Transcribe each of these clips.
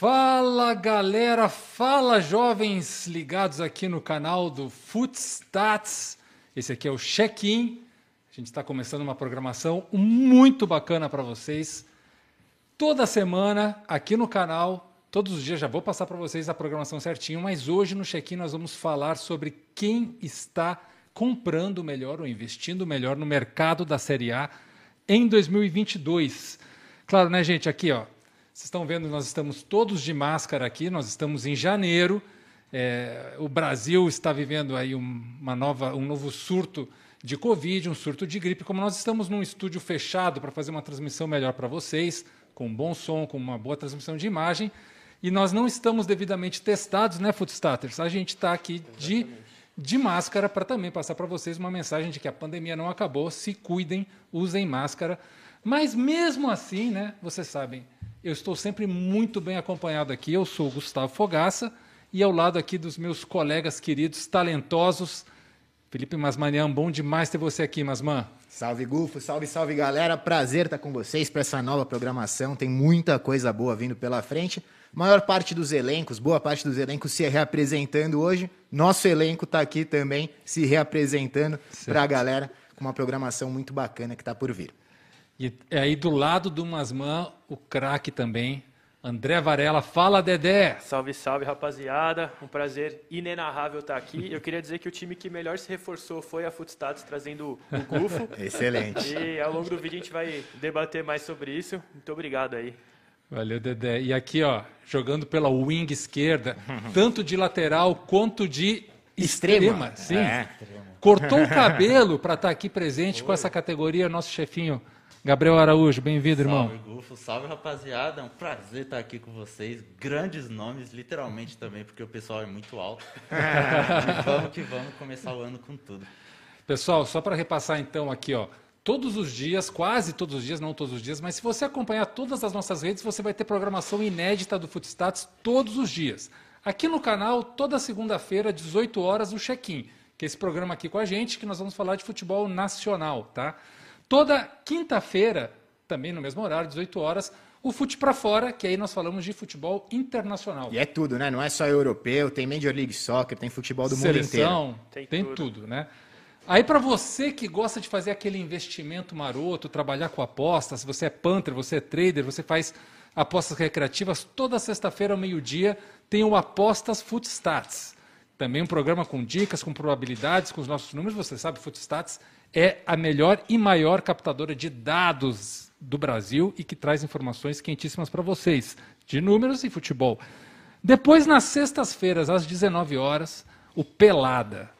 Fala galera, fala jovens ligados aqui no canal do Footstats. Esse aqui é o check-in. A gente está começando uma programação muito bacana para vocês. Toda semana aqui no canal, todos os dias já vou passar para vocês a programação certinho, mas hoje no check-in nós vamos falar sobre quem está comprando melhor ou investindo melhor no mercado da Série A em 2022. Claro, né, gente? Aqui, ó, vocês estão vendo, nós estamos todos de máscara aqui, nós estamos em janeiro. É, o Brasil está vivendo aí uma nova, um novo surto de Covid, um surto de gripe. Como nós estamos num estúdio fechado para fazer uma transmissão melhor para vocês, com um bom som, com uma boa transmissão de imagem, e nós não estamos devidamente testados, né, Foodstaters? A gente está aqui de, de máscara para também passar para vocês uma mensagem de que a pandemia não acabou, se cuidem, usem máscara. Mas mesmo assim, né, vocês sabem, eu estou sempre muito bem acompanhado aqui. Eu sou o Gustavo Fogaça e ao lado aqui dos meus colegas queridos, talentosos. Felipe Masmanian, bom demais ter você aqui, Masman. Salve, Gufo, salve, salve, galera. Prazer estar com vocês para essa nova programação. Tem muita coisa boa vindo pela frente. Maior parte dos elencos, boa parte dos elencos se reapresentando hoje. Nosso elenco está aqui também se reapresentando para a galera com uma programação muito bacana que está por vir. E é aí do lado do Masman, o craque também, André Varela. Fala, Dedé! Salve, salve, rapaziada. Um prazer inenarrável estar aqui. Eu queria dizer que o time que melhor se reforçou foi a Footstats, trazendo o Gufo. Excelente. E ao longo do vídeo a gente vai debater mais sobre isso. Muito obrigado aí. Valeu, Dedé. E aqui, ó, jogando pela wing esquerda, tanto de lateral quanto de extrema. extrema sim. É. Cortou o cabelo para estar aqui presente Oi. com essa categoria, nosso chefinho Gabriel Araújo, bem-vindo, irmão. Salve, Gufo. Salve, rapaziada. É um prazer estar aqui com vocês. Grandes nomes, literalmente também, porque o pessoal é muito alto. e vamos que vamos começar o ano com tudo. Pessoal, só para repassar então aqui, ó. Todos os dias, quase todos os dias, não todos os dias, mas se você acompanhar todas as nossas redes, você vai ter programação inédita do Footstats todos os dias. Aqui no canal, toda segunda-feira, 18 horas, o check-in, que é esse programa aqui com a gente, que nós vamos falar de futebol nacional, tá? Toda quinta-feira, também no mesmo horário, 18 horas, o Fute para Fora, que aí nós falamos de futebol internacional. E é tudo, né? Não é só europeu, tem Major League Soccer, tem futebol do Seleção, mundo inteiro. Tem, tem tudo. tudo, né? Aí para você que gosta de fazer aquele investimento maroto, trabalhar com apostas, você é punter, você é trader, você faz apostas recreativas, toda sexta-feira ao meio-dia tem o Apostas Footstats. Também um programa com dicas, com probabilidades, com os nossos números, você sabe, Footstats é a melhor e maior captadora de dados do Brasil e que traz informações quentíssimas para vocês, de números e futebol. Depois, nas sextas-feiras, às 19 horas, o Pelada.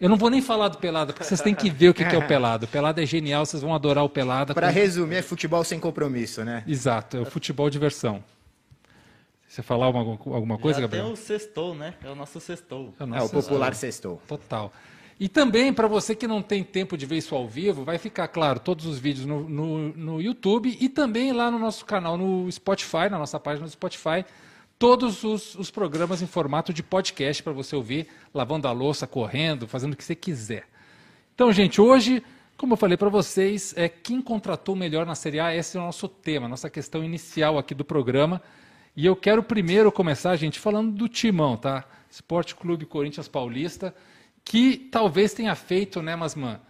Eu não vou nem falar do Pelada, porque vocês têm que ver o que é o Pelada. O Pelada é genial, vocês vão adorar o Pelada. Para resumir, é futebol sem compromisso, né? Exato, é o futebol diversão. Você falar alguma, alguma coisa, Já Gabriel? Tem o sextou, né? É o nosso sextou. É o, nosso é, o popular sextou. Total. E também, para você que não tem tempo de ver isso ao vivo, vai ficar, claro, todos os vídeos no, no, no, YouTube e também lá no nosso canal no Spotify, na nossa página do Spotify, todos os, os programas em formato de podcast para você ouvir, lavando a louça, correndo, fazendo o que você quiser. Então, gente, hoje, como eu falei para vocês, é quem contratou melhor na Série A, esse é o nosso tema, nossa questão inicial aqui do programa. E eu quero primeiro começar, gente, falando do timão, tá? Esporte Clube Corinthians Paulista que talvez tenha feito, né, Masman,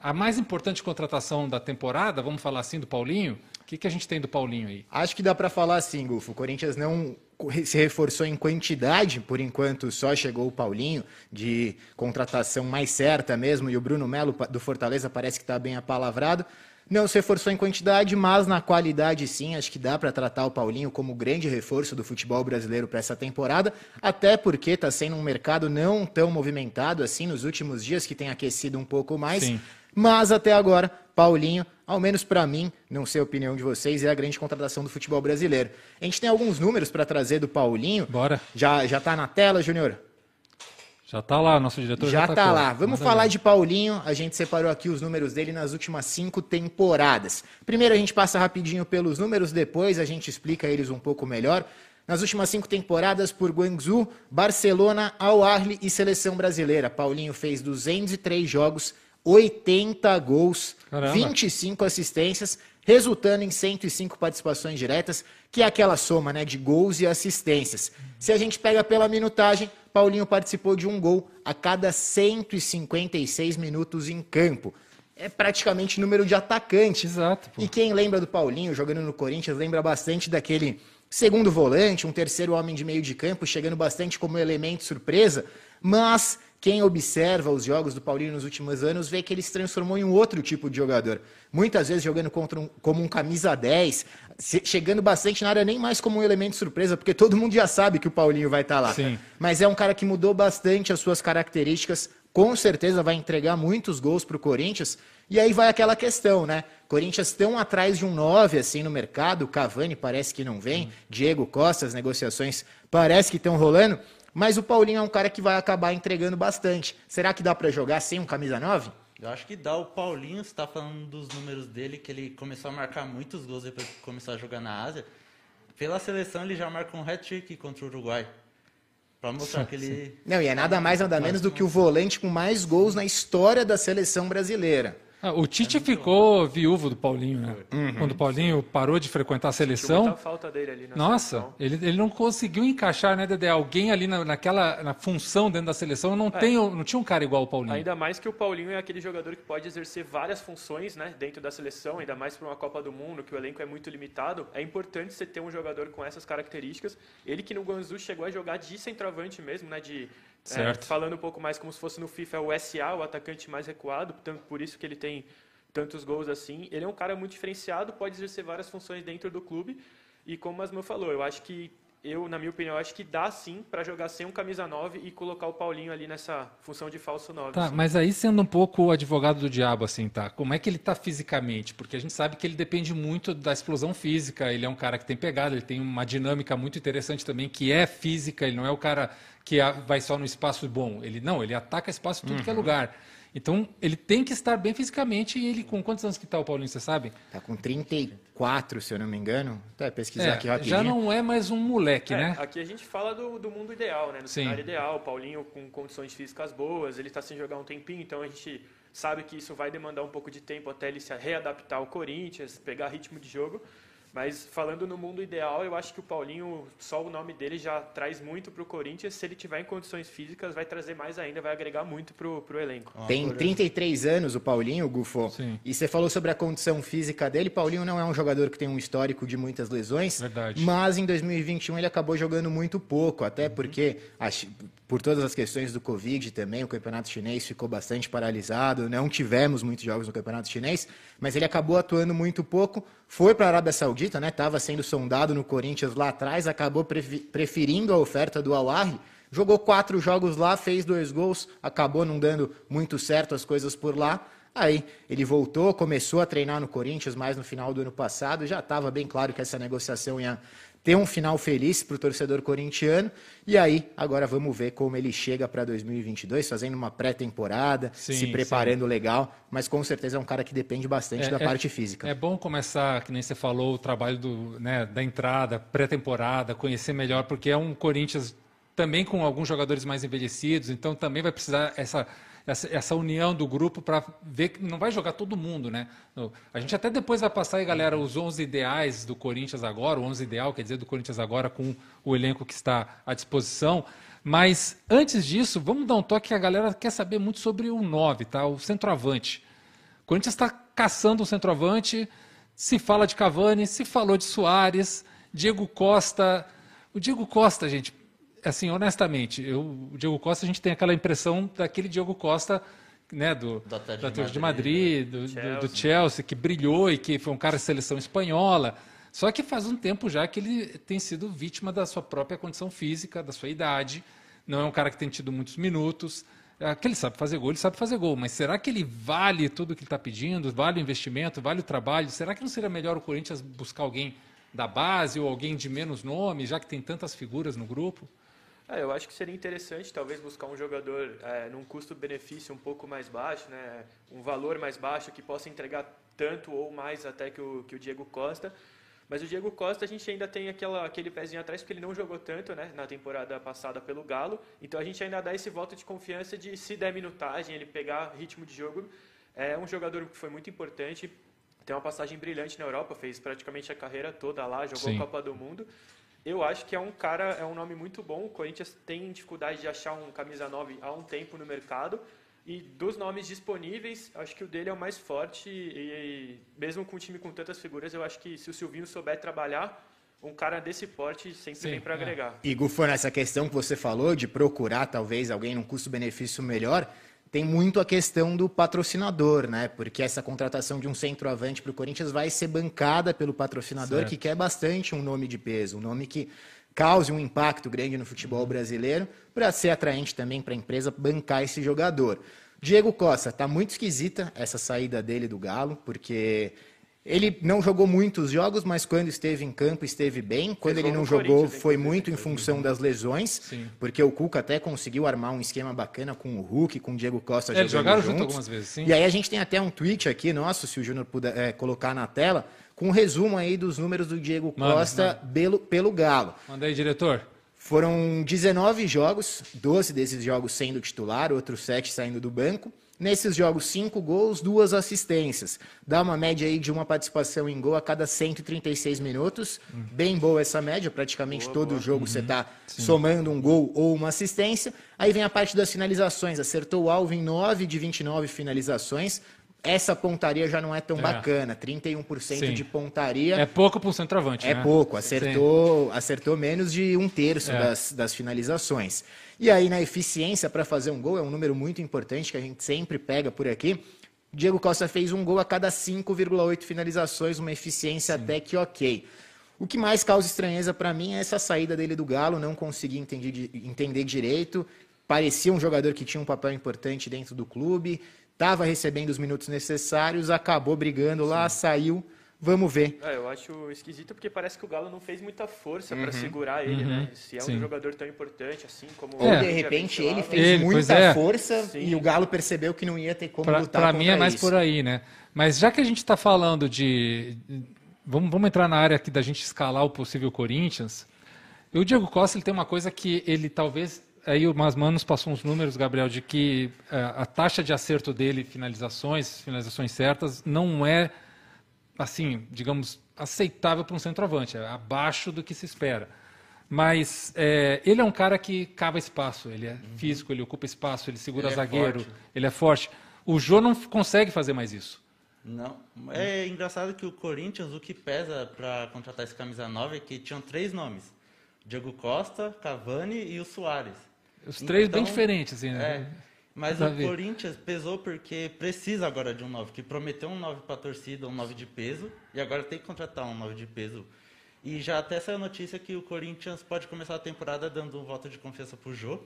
a mais importante contratação da temporada, vamos falar assim, do Paulinho. O que, que a gente tem do Paulinho aí? Acho que dá para falar assim, Gufo. O Corinthians não se reforçou em quantidade, por enquanto só chegou o Paulinho, de contratação mais certa mesmo, e o Bruno Melo do Fortaleza parece que está bem apalavrado. Não se reforçou em quantidade, mas na qualidade sim. Acho que dá para tratar o Paulinho como grande reforço do futebol brasileiro para essa temporada, até porque está sendo um mercado não tão movimentado assim nos últimos dias, que tem aquecido um pouco mais. Sim. Mas até agora, Paulinho, ao menos para mim, não sei a opinião de vocês, é a grande contratação do futebol brasileiro. A gente tem alguns números para trazer do Paulinho. Bora. Já já tá na tela, Júnior? Já está lá, nosso diretor já, está lá. Vamos falar de Paulinho. A gente separou aqui os números dele nas últimas cinco temporadas. Primeiro a gente passa rapidinho pelos números, depois a gente explica eles um pouco melhor. Nas últimas cinco temporadas por Guangzhou, Barcelona, Al Ahly e Seleção Brasileira. Paulinho fez 203 jogos, 80 gols, Caramba. 25 assistências, resultando em 105 participações diretas, que é aquela soma né, de gols e assistências. Se a gente pega pela minutagem, Paulinho participou de um gol a cada 156 minutos em campo. É praticamente número de atacante. Exato. Pô. E quem lembra do Paulinho jogando no Corinthians lembra bastante daquele segundo volante, um terceiro homem de meio de campo, chegando bastante como elemento surpresa, mas quem observa os jogos do Paulinho nos últimos anos vê que ele se transformou em um outro tipo de jogador. Muitas vezes jogando um, como um camisa 10, chegando bastante na área nem mais como um elemento surpresa, porque todo mundo já sabe que o Paulinho vai estar lá. Sim. Mas é um cara que mudou bastante as suas características, com certeza vai entregar muitos gols para o Corinthians. E aí vai aquela questão, né? Corinthians tão atrás de um 9 assim no mercado, Cavani parece que não vem, Diego Costa, as negociações parece que estão rolando, mas o Paulinho é um cara que vai acabar entregando bastante. Será que dá para jogar sem um camisa 9? Eu acho que dá. O Paulinho, você tá falando dos números dele, que ele começou a marcar muitos gols depois que começou a jogar na Ásia. Pela seleção, ele já marcou um hat-trick contra o Uruguai. Pra mostrar que ele... Não, e é nada mais, nada menos do que o volante com mais gols na história da seleção brasileira. Ah, o Tite ficou viúvo do Paulinho, né? Uhum. Quando o Paulinho parou de frequentar a seleção. Muita falta dele ali na Nossa, seleção. ele, ele não conseguiu encaixar, né, Dedé? Alguém ali na, naquela na função dentro da seleção não, tem, não tinha um cara igual o Paulinho. Ainda mais que o Paulinho é aquele jogador que pode exercer várias funções né, dentro da seleção, ainda mais para uma Copa do Mundo, que o elenco é muito limitado. É importante você ter um jogador com essas características. Ele que no Guangzhou chegou a jogar de centroavante mesmo, né? De, é, Certo. falando um pouco mais como se fosse no FIFA, é o SA, o atacante mais recuado, portanto, por isso que ele tem tantos gols assim. Ele é um cara muito diferenciado, pode exercer várias funções dentro do clube. E como o Masmão falou, eu acho que eu, na minha opinião, acho que dá sim para jogar sem um camisa 9 e colocar o Paulinho ali nessa função de falso 9. Tá, assim. mas aí sendo um pouco o advogado do diabo, assim, tá? Como é que ele tá fisicamente? Porque a gente sabe que ele depende muito da explosão física, ele é um cara que tem pegada, ele tem uma dinâmica muito interessante também, que é física, ele não é o cara que vai só no espaço bom. Ele não, ele ataca espaço em tudo que é lugar. Então, ele tem que estar bem fisicamente e ele, com quantos anos que tá o Paulinho, você sabe? Tá com 34, se eu não me engano. Até pesquisar É, aqui rapidinho. já não é mais um moleque, É, né? Aqui a gente fala do, do mundo ideal, né? No Sim. cenário ideal, o Paulinho com condições físicas boas, ele está sem jogar um tempinho, então a gente sabe que isso vai demandar um pouco de tempo até ele se readaptar ao Corinthians, pegar ritmo de jogo. Mas falando no mundo ideal, eu acho que o Paulinho, só o nome dele já traz muito para o Corinthians. Se ele tiver em condições físicas, vai trazer mais ainda, vai agregar muito para o elenco. Tem 33 anos o Paulinho, Gufo. Sim. E você falou sobre a condição física dele. Paulinho não é um jogador que tem um histórico de muitas lesões. Verdade. Mas em 2021 ele acabou jogando muito pouco, até porque a Chi- por todas as questões do Covid também, o campeonato chinês ficou bastante paralisado. Não tivemos muitos jogos no campeonato chinês, mas ele acabou atuando muito pouco. Foi para a Arábia Saudita, né? Estava sendo sondado no Corinthians lá atrás, acabou preferindo a oferta do Al Ahly. Jogou quatro jogos lá, fez dois gols, acabou não dando muito certo as coisas por lá. Aí ele voltou, começou a treinar no Corinthians mais no final do ano passado. Já estava bem claro que essa negociação ia ter um final feliz para o torcedor corintiano. E aí, agora vamos ver como ele chega para 2022, fazendo uma pré-temporada, Sim, se preparando legal. Mas com certeza é um cara que depende bastante da parte física. É bom começar, que nem você falou, o trabalho do, né, da entrada, pré-temporada, conhecer melhor, porque é um Corinthians também com alguns jogadores mais envelhecidos, então também vai precisar essa, essa, essa união do grupo para ver que não vai jogar todo mundo, né? A gente até depois vai passar aí, galera, os 11 ideais do Corinthians agora, o 11 ideal, quer dizer, do Corinthians agora com o elenco que está à disposição. Mas antes disso, vamos dar um toque que a galera quer saber muito sobre o 9, tá? O centroavante. O Corinthians está caçando um centroavante. Se fala de Cavani, se falou de Soares, Diego Costa. O Diego Costa, gente, assim, honestamente, eu, o Diego Costa, a gente tem aquela impressão daquele Diego Costa, né, do, Do Atlético do Atlético de Madrid, Madrid, do, Chelsea. do Chelsea, que brilhou e que foi um cara de seleção espanhola. Só que faz um tempo já que ele tem sido vítima da sua própria condição física, da sua idade. Não é um cara que tem tido muitos minutos. É, que ele sabe fazer gol, ele sabe fazer gol, mas será que ele vale tudo que ele está pedindo? Vale o investimento, vale o trabalho? Será que não seria melhor o Corinthians buscar alguém da base ou alguém de menos nome, já que tem tantas figuras no grupo? É, eu acho que seria interessante talvez buscar um jogador é, num custo-benefício um pouco mais baixo, né, um valor mais baixo que possa entregar tanto ou mais até que o, que o Diego Costa. Mas o Diego Costa a gente ainda tem aquela, aquele pezinho atrás porque ele não jogou tanto né, na temporada passada pelo Galo. Então a gente ainda dá esse voto de confiança de se der minutagem, ele pegar ritmo de jogo. É um jogador que foi muito importante. tem uma passagem brilhante na Europa, fez praticamente a carreira toda lá, jogou Sim. a Copa do Mundo. Eu acho que é um cara, é um nome muito bom. O Corinthians tem dificuldade de achar um camisa 9 há um tempo no mercado. E dos nomes disponíveis, acho que o dele é o mais forte. E, e mesmo com um time com tantas figuras, eu acho que se o Silvinho souber trabalhar, um cara desse porte sempre Sim, vem para é. agregar. E Gufo, nessa questão que você falou de procurar talvez alguém num custo-benefício melhor, tem muito a questão do patrocinador, né? Porque essa contratação de um centroavante para o Corinthians vai ser bancada pelo patrocinador Certo. que quer bastante um nome de peso, um nome que cause um impacto grande no futebol brasileiro, para ser atraente também para a empresa bancar esse jogador. Diego Costa, tá muito esquisita essa saída dele do Galo, porque ele não jogou muitos jogos, mas quando esteve em campo esteve bem. Quando ele não jogou, Corinthians, foi muito em função das lesões, Sim. porque o Cuca até conseguiu armar um esquema bacana com o Hulk, com o Diego Costa É, eles jogaram junto juntos. algumas vezes, sim. E aí a gente tem até um tweet aqui nosso, se o Júnior puder é, colocar na tela, com um resumo aí dos números do Diego Manda, Costa pelo, pelo Galo. Manda aí, diretor. Foram 19 jogos, 12 desses jogos sendo titular, outros 7 saindo do banco. Nesses jogos, 5 gols, duas assistências. Dá uma média aí de uma participação em gol a cada 136 minutos. Bem boa essa média, praticamente todo jogo você está somando um gol ou uma assistência. Aí vem a parte das finalizações. Acertou o alvo em 9 de 29 finalizações. Essa pontaria já não é tão É. bacana, 31% Sim. de pontaria. É pouco para um centroavante, É né? pouco, acertou, acertou menos de um terço É. das, das finalizações. E aí, na eficiência para fazer um gol, é um número muito importante que a gente sempre pega por aqui. Diego Costa fez um gol a cada 5,8 finalizações, uma eficiência até que ok. O que mais causa estranheza para mim é essa saída dele do Galo, não consegui entender, entender direito. Parecia um jogador que tinha um papel importante dentro do clube, estava recebendo os minutos necessários, acabou brigando lá, saiu. Vamos ver. É, eu acho esquisito porque parece que o Galo não fez muita força para segurar ele, né? Se é um Uhum. Sim. jogador tão importante assim como Ou É. de repente ele fez Ele, muita é. força Sim. e o Galo percebeu que não ia ter como Pra, lutar contra mim é mais isso. por aí, né? Mas já que a gente está falando de. Vamos, vamos entrar na área aqui da gente escalar o possível Corinthians. O Diego Costa ele tem uma coisa que ele talvez. Aí o Masman nos passou uns números, Gabriel, de que eh, a taxa de acerto dele, finalizações, finalizações certas, não é, assim, digamos, aceitável para um centroavante, é abaixo do que se espera. Mas eh, ele é um cara que cava espaço, ele é físico, ele ocupa espaço, ele segura Ele é zagueiro, forte. ele é forte. O Jô não consegue fazer mais isso. Não. É engraçado que o Corinthians, o que pesa para contratar esse camisa 9 é que tinham três nomes: Diego Costa, Cavani e o Soares. Os três bem Então, diferentes, assim, né? É. Mas o. Corinthians pesou porque precisa agora de um 9, que prometeu um 9 para a torcida, um 9 de peso, e agora tem que contratar um 9 de peso. E já até saiu a notícia que o Corinthians pode começar a temporada dando um voto de confiança pro Jô,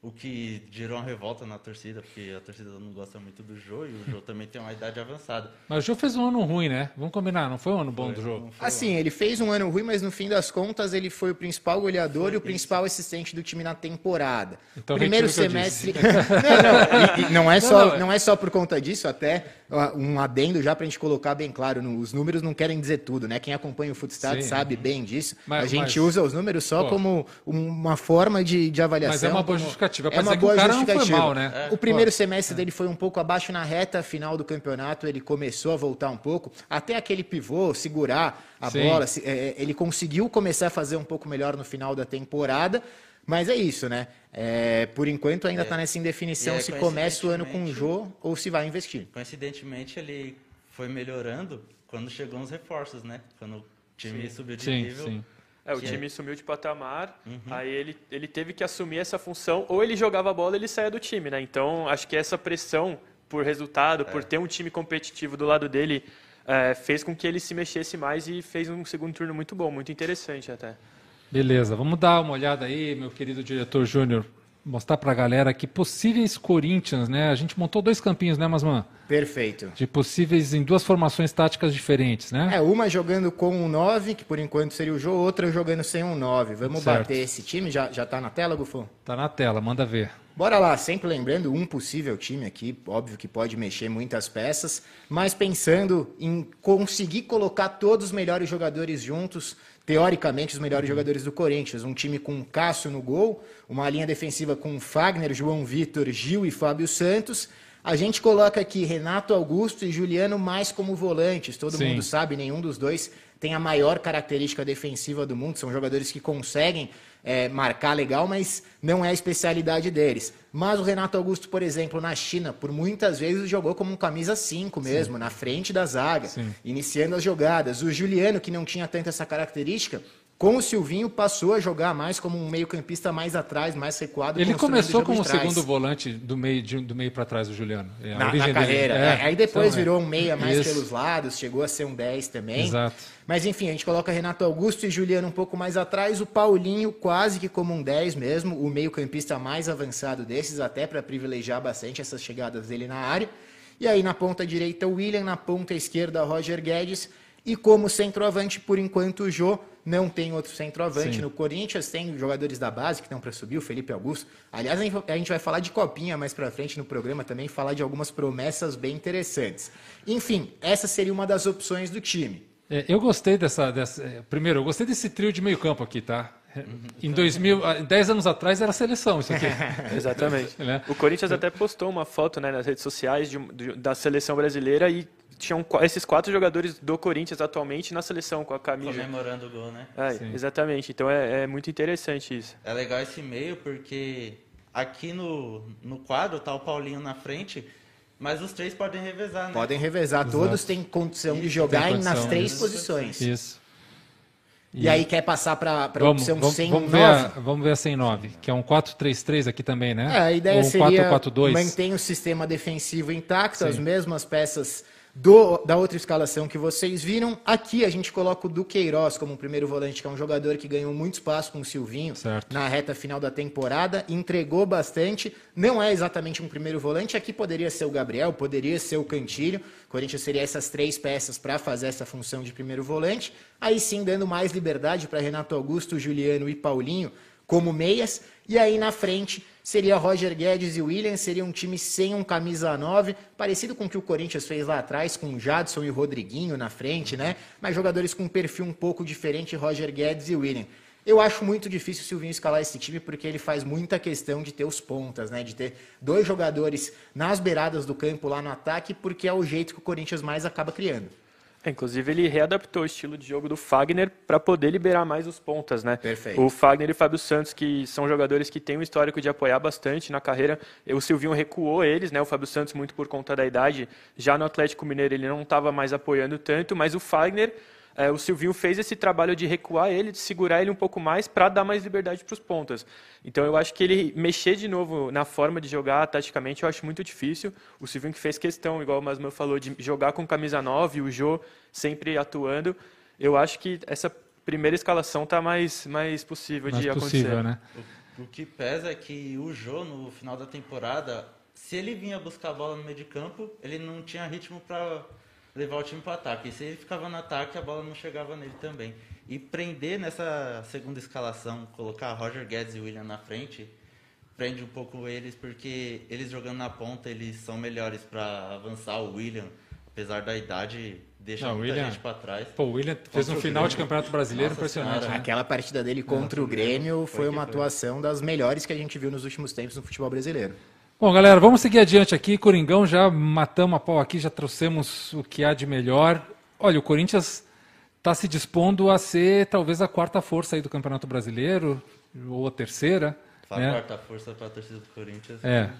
o que gerou uma revolta na torcida, porque a torcida não gosta muito do Jô e o Jô também tem uma idade avançada. Mas o Jô fez um ano ruim, né? Vamos combinar, não foi um ano bom do Jô. Não foi Assim, ele fez um ano ruim, mas no fim das contas ele foi o principal goleador e o principal assistente do time na temporada. Então, Primeiro semestre. não, não, não, é Não, só, não, é- não é só por conta disso, até um adendo já pra gente colocar bem claro. no- os números não querem dizer tudo, né? Quem acompanha o Footstat sabe bem disso. Mas- a gente mas- usa os números só Pô. como uma forma de, de avaliação. Mas é uma boa como- justificativa. É Pra uma dizer que o boa cara não foi justificativa. mal, né? O primeiro semestre dele foi um pouco abaixo na reta final do campeonato, ele começou a voltar um pouco, até aquele pivô, segurar a Sim. bola, se- é, ele conseguiu começar a fazer um pouco melhor no final da temporada, mas é isso, né? É, por enquanto ainda está nessa indefinição é, se começa o ano com o Jô ou se vai investir. Coincidentemente, ele foi melhorando quando chegou os reforços, né? Quando o time subiu de Sim, nível. sim. É, o Que time sumiu de patamar, Uhum. aí ele, ele teve que assumir essa função, ou ele jogava a bola ele saía do time, né? Então, acho que essa pressão por resultado, por ter um time competitivo do lado dele, é, fez com que ele se mexesse mais e fez um segundo turno muito bom, muito interessante até. Beleza, vamos dar uma olhada aí, meu querido diretor Júnior. Mostrar pra galera aqui possíveis Corinthians, né? A gente montou dois campinhos, né, Masman? Perfeito. De possíveis em duas formações táticas diferentes, né? É, uma jogando com um 9, que por enquanto seria o Jô, outra jogando sem um 9. Vamos Certo. bater esse time? Já, já tá na tela, Gufo? Tá na tela, manda ver. Bora lá, sempre lembrando um possível time aqui, óbvio que pode mexer muitas peças, mas pensando em conseguir colocar todos os melhores jogadores juntos, teoricamente os melhores jogadores do Corinthians, um time com Cássio no gol, uma linha defensiva com Fagner, João Vitor, Gil e Fábio Santos, A gente coloca aqui Renato Augusto e Juliano mais como volantes. Todo Sim. mundo sabe, nenhum dos dois tem a maior característica defensiva do mundo. São jogadores que conseguem é, marcar legal, mas não é a especialidade deles. Mas o Renato Augusto, por exemplo, na China, por muitas vezes jogou como um camisa 5 mesmo, na frente da zaga, Sim. iniciando as jogadas. O Juliano, que não tinha tanto essa característica, com o Silvinho passou a jogar mais como um meio-campista mais atrás, mais recuado. Ele começou o como segundo volante do meio, de- do meio para trás do Juliano. É, na, na carreira. É, É, Aí depois então, é. virou um meia mais Isso. pelos lados, chegou a ser um 10 também. Exato. Mas enfim, a gente coloca Renato Augusto e Juliano um pouco mais atrás, o Paulinho quase que como um 10 mesmo, o meio-campista mais avançado desses, até para privilegiar bastante essas chegadas dele na área. E aí na ponta direita o William, na ponta esquerda Roger Guedes. E como centroavante, por enquanto, o Jô não tem outro centroavante Sim. no Corinthians, tem jogadores da base que estão para subir, o Felipe Augusto. Aliás, a gente- vai falar de copinha mais para frente no programa também, falar de algumas promessas bem interessantes. Enfim, essa seria uma das opções do time. É, eu gostei dessa, dessa- é, Primeiro, eu gostei desse trio de meio campo aqui, tá? Em 2000, ah, 10 anos atrás era seleção isso aqui. Exatamente. Né? O Corinthians até postou uma foto né, nas redes sociais de de- da seleção brasileira e tinham esses quatro jogadores do Corinthians atualmente na seleção com a camisa. Comemorando o gol, né? É, exatamente. Então é, é muito interessante isso. É legal esse meio porque aqui no, no quadro tá o Paulinho na frente, mas os três podem revezar, né? Podem revezar, Exato. todos têm condição de Isso, jogar tem em- nas condição, três né? posições. Isso. E, aí quer passar para a opção vamos, sem vamos, ver a, vamos ver a 109, que é um 4-3-3 aqui também, né? É, a ideia Ou um seria 4-4-2. mantém o sistema defensivo intacto, Sim. as mesmas peças do- da outra escalação que vocês viram. Aqui a gente coloca o Duqueiroz como primeiro volante, que é um jogador que ganhou muito espaço com o Silvinho Certo. na reta final da temporada, entregou bastante. Não é exatamente um primeiro volante, aqui poderia ser o Gabriel, poderia ser o Cantilho. O Corinthians seria essas três peças para fazer essa função de primeiro volante. Aí sim, dando mais liberdade para Renato Augusto, Juliano e Paulinho como meias. E aí na frente seria Roger Guedes e William, seria um time sem um camisa 9, parecido com o que o Corinthians fez lá atrás, com Jadson e o Rodriguinho na frente, né? Mas jogadores com um perfil um pouco diferente, Roger Guedes e William. Eu acho muito difícil o Silvinho escalar esse time porque ele faz muita questão de ter os pontas, né? De ter dois jogadores nas beiradas do campo lá no ataque, porque é o jeito que o Corinthians mais acaba criando. É, inclusive, ele readaptou o estilo de jogo do Fagner para poder liberar mais os pontas, né? Perfeito. O Fagner e o Fábio Santos, que são jogadores que têm um histórico de apoiar bastante na carreira. O Silvinho recuou eles, né? O Fábio Santos, muito por conta da idade. Já no Atlético Mineiro, ele não estava mais apoiando tanto, mas o Fagner. É, o Silvinho fez esse trabalho de recuar ele, de segurar ele um pouco mais para dar mais liberdade para os pontas. Então eu acho que ele mexer de novo na forma de jogar taticamente eu acho muito difícil. O Silvinho que fez questão, igual o Masman falou, de jogar com camisa 9, o Jô sempre atuando. Eu acho que essa primeira escalação está mais, mais possível Mais de possível, acontecer. né? O, o que pesa é que o Jô, no final da temporada, se ele vinha buscar a bola no meio de campo, ele não tinha ritmo para levar o time para ataque. E se ele ficava no ataque, a bola não chegava nele também. E prender nessa segunda escalação, colocar Roger Guedes e William na frente, prende um pouco eles, porque eles jogando na ponta, eles são melhores para avançar. O William, apesar da idade, deixa Não, o muita William- gente para trás. Pô, o William fez um o final de Grêmio. campeonato brasileiro Nossa impressionante. Senhora. né? Aquela partida dele contra o Grêmio foi Foi uma foi. atuação das melhores que a gente viu nos últimos tempos no futebol brasileiro. Bom, galera, vamos seguir adiante aqui. Coringão, já matamos a pau aqui, já trouxemos o que há de melhor. Olha, o Corinthians está se dispondo a ser talvez a quarta força aí do Campeonato Brasileiro, ou a terceira. Fala né? quarta força para a torcida do Corinthians. É.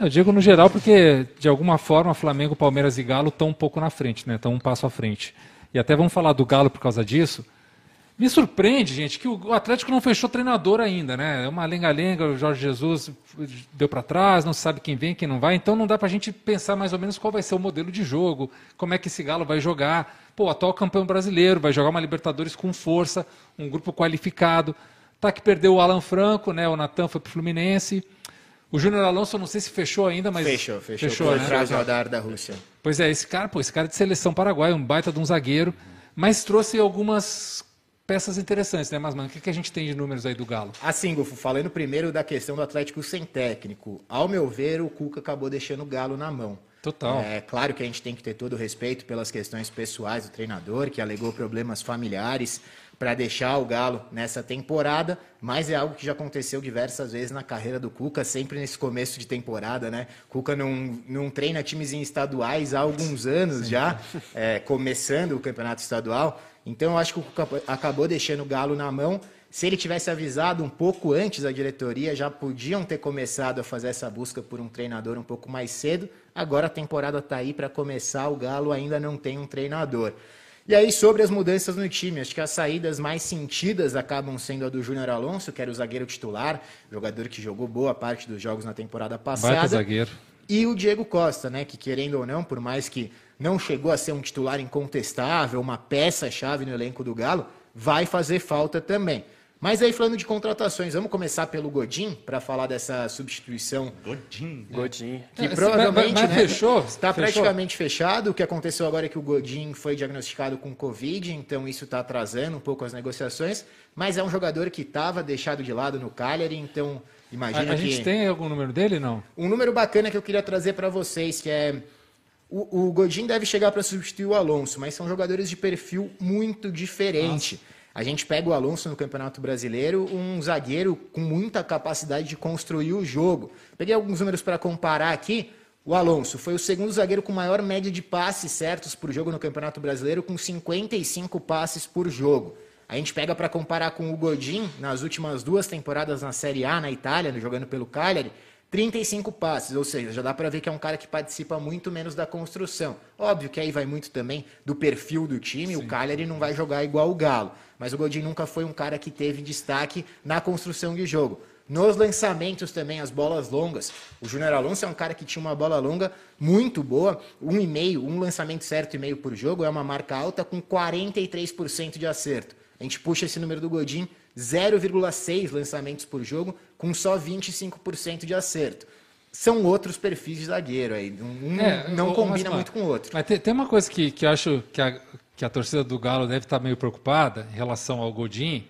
Eu digo no geral porque, de alguma forma, Flamengo, Palmeiras e Galo estão um pouco na frente, né? Estão um passo à frente. E até vamos falar do Galo por causa disso. Me surpreende, gente, que o Atlético não fechou treinador ainda, né? É uma lenga-lenga, o Jorge Jesus deu para trás, não se sabe quem vem, quem não vai. Então não dá para a gente pensar mais ou menos qual vai ser o modelo de jogo, como é que esse Galo vai jogar. Pô, atual campeão brasileiro, vai jogar uma Libertadores com força, um grupo qualificado. Tá que perdeu o Alan Franco, né? O Natan foi pro Fluminense. O Júnior Alonso, eu não sei se fechou ainda, mas. Fechou, fechou. Fechou, foi né? atrás radar da Rússia. Pois é, esse cara, pô, esse cara é de seleção paraguaia, um baita de um zagueiro, mas trouxe algumas peças interessantes, né, Masman? O que, que a gente tem de números aí do Galo? Assim, Gufo, falando primeiro da questão do Atlético sem técnico. Ao meu ver, o Cuca acabou deixando o Galo na mão. Total. É claro que a gente tem que ter todo o respeito pelas questões pessoais do treinador, que alegou problemas familiares para deixar o Galo nessa temporada, mas é algo que já aconteceu diversas vezes na carreira do Cuca, sempre nesse começo de temporada, né? Cuca não, não treina times em estaduais há alguns anos já, é, começando o campeonato estadual. Então eu acho que o Cuca acabou deixando o Galo na mão. Se ele tivesse avisado um pouco antes a diretoria, já podiam ter começado a fazer essa busca por um treinador um pouco mais cedo. Agora a temporada está aí para começar, o Galo ainda não tem um treinador. E aí, sobre as mudanças no time, acho que as saídas mais sentidas acabam sendo a do Júnior Alonso, que era o zagueiro titular, jogador que jogou boa parte dos jogos na temporada passada. Baita zagueiro. E o Diego Costa, né, que querendo ou não, por mais que não chegou a ser um titular incontestável, uma peça-chave no elenco do Galo, vai fazer falta também. Mas aí, falando de contratações, vamos começar pelo Godin, para falar dessa substituição. Godin. Godin. Que provavelmente mas, mas né, fechou, está fechou. praticamente fechado. O que aconteceu agora é que o Godin foi diagnosticado com Covid, então isso está atrasando um pouco as negociações. Mas é um jogador que estava deixado de lado no Cagliari, então imagina a, a que... A gente tem algum número dele, não? Um número bacana que eu queria trazer para vocês, que é... O, o Godin deve chegar para substituir o Alonso, mas são jogadores de perfil muito diferente. Nossa. A gente pega o Alonso no Campeonato Brasileiro, um zagueiro com muita capacidade de construir o jogo. Peguei alguns números para comparar aqui. O Alonso foi o segundo zagueiro com maior média de passes certos por jogo no Campeonato Brasileiro, com 55 passes por jogo. A gente pega para comparar com o Godin, nas últimas duas temporadas na Série A, na Itália, jogando pelo Cagliari, 35 passes, ou seja, já dá para ver que é um cara que participa muito menos da construção. Óbvio que aí vai muito também do perfil do time, Sim. o Cagliari não vai jogar igual o Galo, mas o Godin nunca foi um cara que teve destaque na construção de jogo. Nos lançamentos também, as bolas longas. O Júnior Alonso é um cara que tinha uma bola longa muito boa, um e meio, um lançamento certo e meio por jogo, é uma marca alta com 43% de acerto. A gente puxa esse número do Godin, 0,6 lançamentos por jogo, com só 25% de acerto. São outros perfis de zagueiro aí. Um é, não combina mas, muito com o outro. Mas tem, tem, uma coisa que, que eu acho que a, que a torcida do Galo deve estar meio preocupada em relação ao Godin,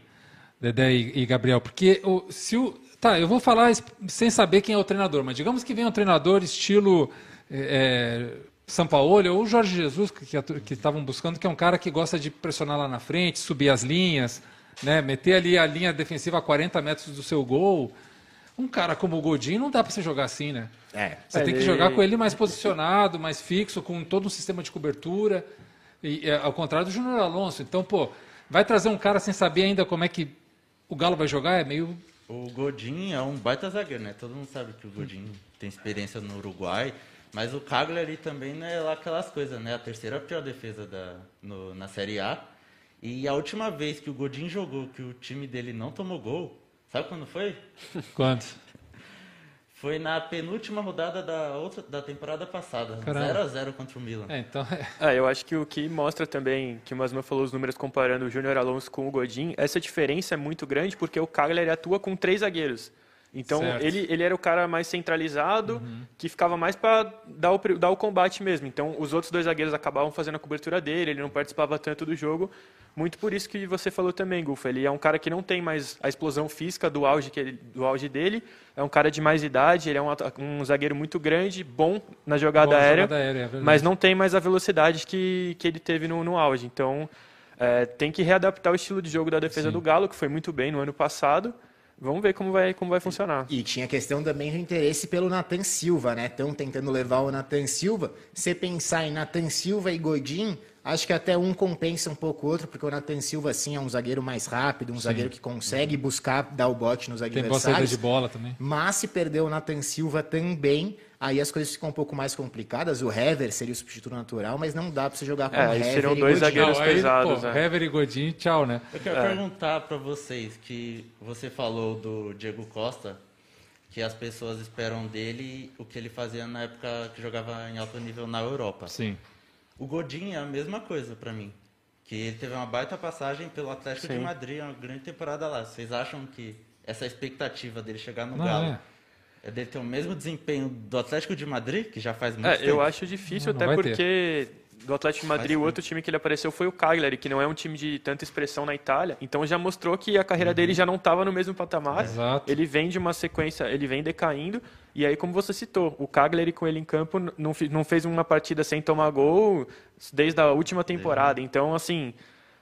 Dedé e, e Gabriel, porque o, se o. Tá, eu vou falar sem saber quem é o treinador, mas digamos que vem um treinador estilo. É, são Paulo ou o Jorge Jesus, que estavam buscando, que é um cara que gosta de pressionar lá na frente, subir as linhas, né, meter ali a linha defensiva a 40 metros do seu gol. Um cara como o Godinho não dá para você jogar assim, né? É. Você tem que jogar com ele mais posicionado, mais fixo, com todo um sistema de cobertura. E, é, ao contrário do Júnior Alonso. Então, pô, vai trazer um cara sem saber ainda como é que o Galo vai jogar? É meio. O Godin é um baita zagueiro, né? Todo mundo sabe que o Godin tem experiência no Uruguai. Mas o Cagliari também não é lá aquelas coisas, né? A terceira pior defesa da, no, na Série A. E a última vez que o Godin jogou, que o time dele não tomou gol, sabe quando foi? Quando? Foi na penúltima rodada da, outra, da temporada passada, 0x0 contra o Milan. É, então... É. eu acho que o que mostra também, que o Masman falou os números comparando o Júnior Alonso com o Godin, essa diferença é muito grande porque o Cagliari atua com três zagueiros. Então ele, ele era o cara mais centralizado, uhum. que ficava mais para dar o, dar o combate mesmo. Então os outros dois zagueiros acabavam fazendo a cobertura dele, ele não participava tanto do jogo. Muito por isso que você falou também, Gulfa. Ele é um cara que não tem mais a explosão física do auge, que ele, do auge dele. É um cara de mais idade, ele é um, um zagueiro muito grande, bom na jogada bom aérea, jogada aérea é mas não tem mais a velocidade que, que ele teve no, no auge. Então é, tem que readaptar o estilo de jogo da defesa Sim. do Galo, que foi muito bem no ano passado. Vamos ver como vai, como vai funcionar. E, tinha questão também do interesse pelo Nathan Silva, né? Estão tentando levar o Nathan Silva. Se pensar em Nathan Silva e Godin, acho que até um compensa um pouco o outro, porque o Nathan Silva, sim, é um zagueiro mais rápido, um Sim. zagueiro que consegue buscar dar o bote nos adversários. Tem boa de bola também. Mas se perder o Nathan Silva também, aí as coisas ficam um pouco mais complicadas. O Hever seria o substituto natural, mas não dá para você jogar com é, o Hever seriam dois zagueiros não, pesados. Pô, é. Hever e Godin, tchau, né? Eu quero é. perguntar para vocês que você falou do Diego Costa, que as pessoas esperam dele o que ele fazia na época que jogava em alto nível na Europa. Sim. O Godin é a mesma coisa para mim. Que ele teve uma baita passagem pelo Atlético Sim. de Madrid, uma grande temporada lá. Vocês acham que essa expectativa dele chegar no não, Galo é é dele ter o mesmo desempenho do Atlético de Madrid, que já faz muito é, tempo. Eu acho difícil, não, até porque ter. do Atlético de Madrid, o outro time que ele apareceu foi o Cagliari, que não é um time de tanta expressão na Itália. Então já mostrou que a carreira uhum. dele já não estava no mesmo patamar. Exato. Ele vem de uma sequência, ele vem decaindo. E aí, como você citou, o Cagliari com ele em campo não, não fez uma partida sem tomar gol desde a última temporada. Então, assim.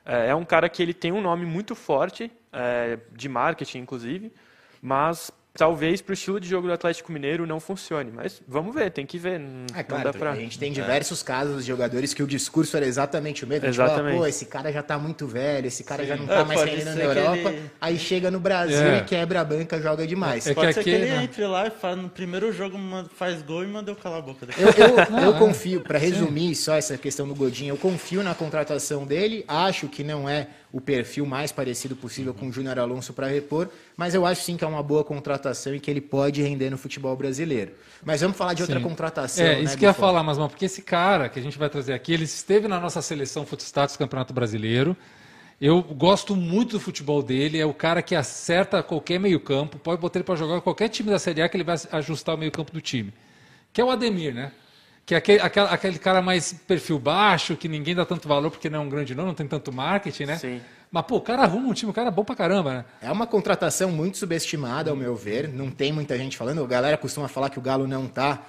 É, é um cara que ele tem um nome muito forte, é, de marketing inclusive, mas talvez para o estilo de jogo do Atlético Mineiro não funcione. Mas vamos ver, tem que ver. Não, É claro, dá pra... a gente tem diversos casos de jogadores que o discurso era exatamente o mesmo. Exatamente. Tipo, ah, pô, esse cara já tá muito velho, esse cara já não É, tá mais rendendo na que Europa. ele- Aí chega no Brasil É. e quebra a banca, joga demais. É que Pode ser aqui, que ele né? entre lá e faz, no primeiro jogo manda- faz gol e mandou calar a boca. Eu, eu, eu é. confio, para resumir só essa questão do Godinho, eu confio na contratação dele, acho que não é o perfil mais parecido possível com o Júnior Alonso para repor, mas eu acho sim que é uma boa contratação e que ele pode render no futebol brasileiro. Mas vamos falar de outra Sim. contratação. É, né, isso que eu ia falar, mas porque esse cara que a gente vai trazer aqui, ele esteve na nossa seleção Footstats Campeonato Brasileiro. Eu gosto muito do futebol dele, é o cara que acerta qualquer meio-campo, pode botar ele para jogar qualquer time da Série A que ele vai ajustar o meio-campo do time. Que é o Ademir, né? Que é aquele, aquela- aquele cara mais perfil baixo, que ninguém dá tanto valor porque não é um grande nome, não tem tanto marketing, né? Sim. Mas, pô, o cara arruma um time, o cara é bom pra caramba, né? É uma contratação muito subestimada, ao meu ver. Não tem muita gente falando. A galera costuma falar que o Galo não está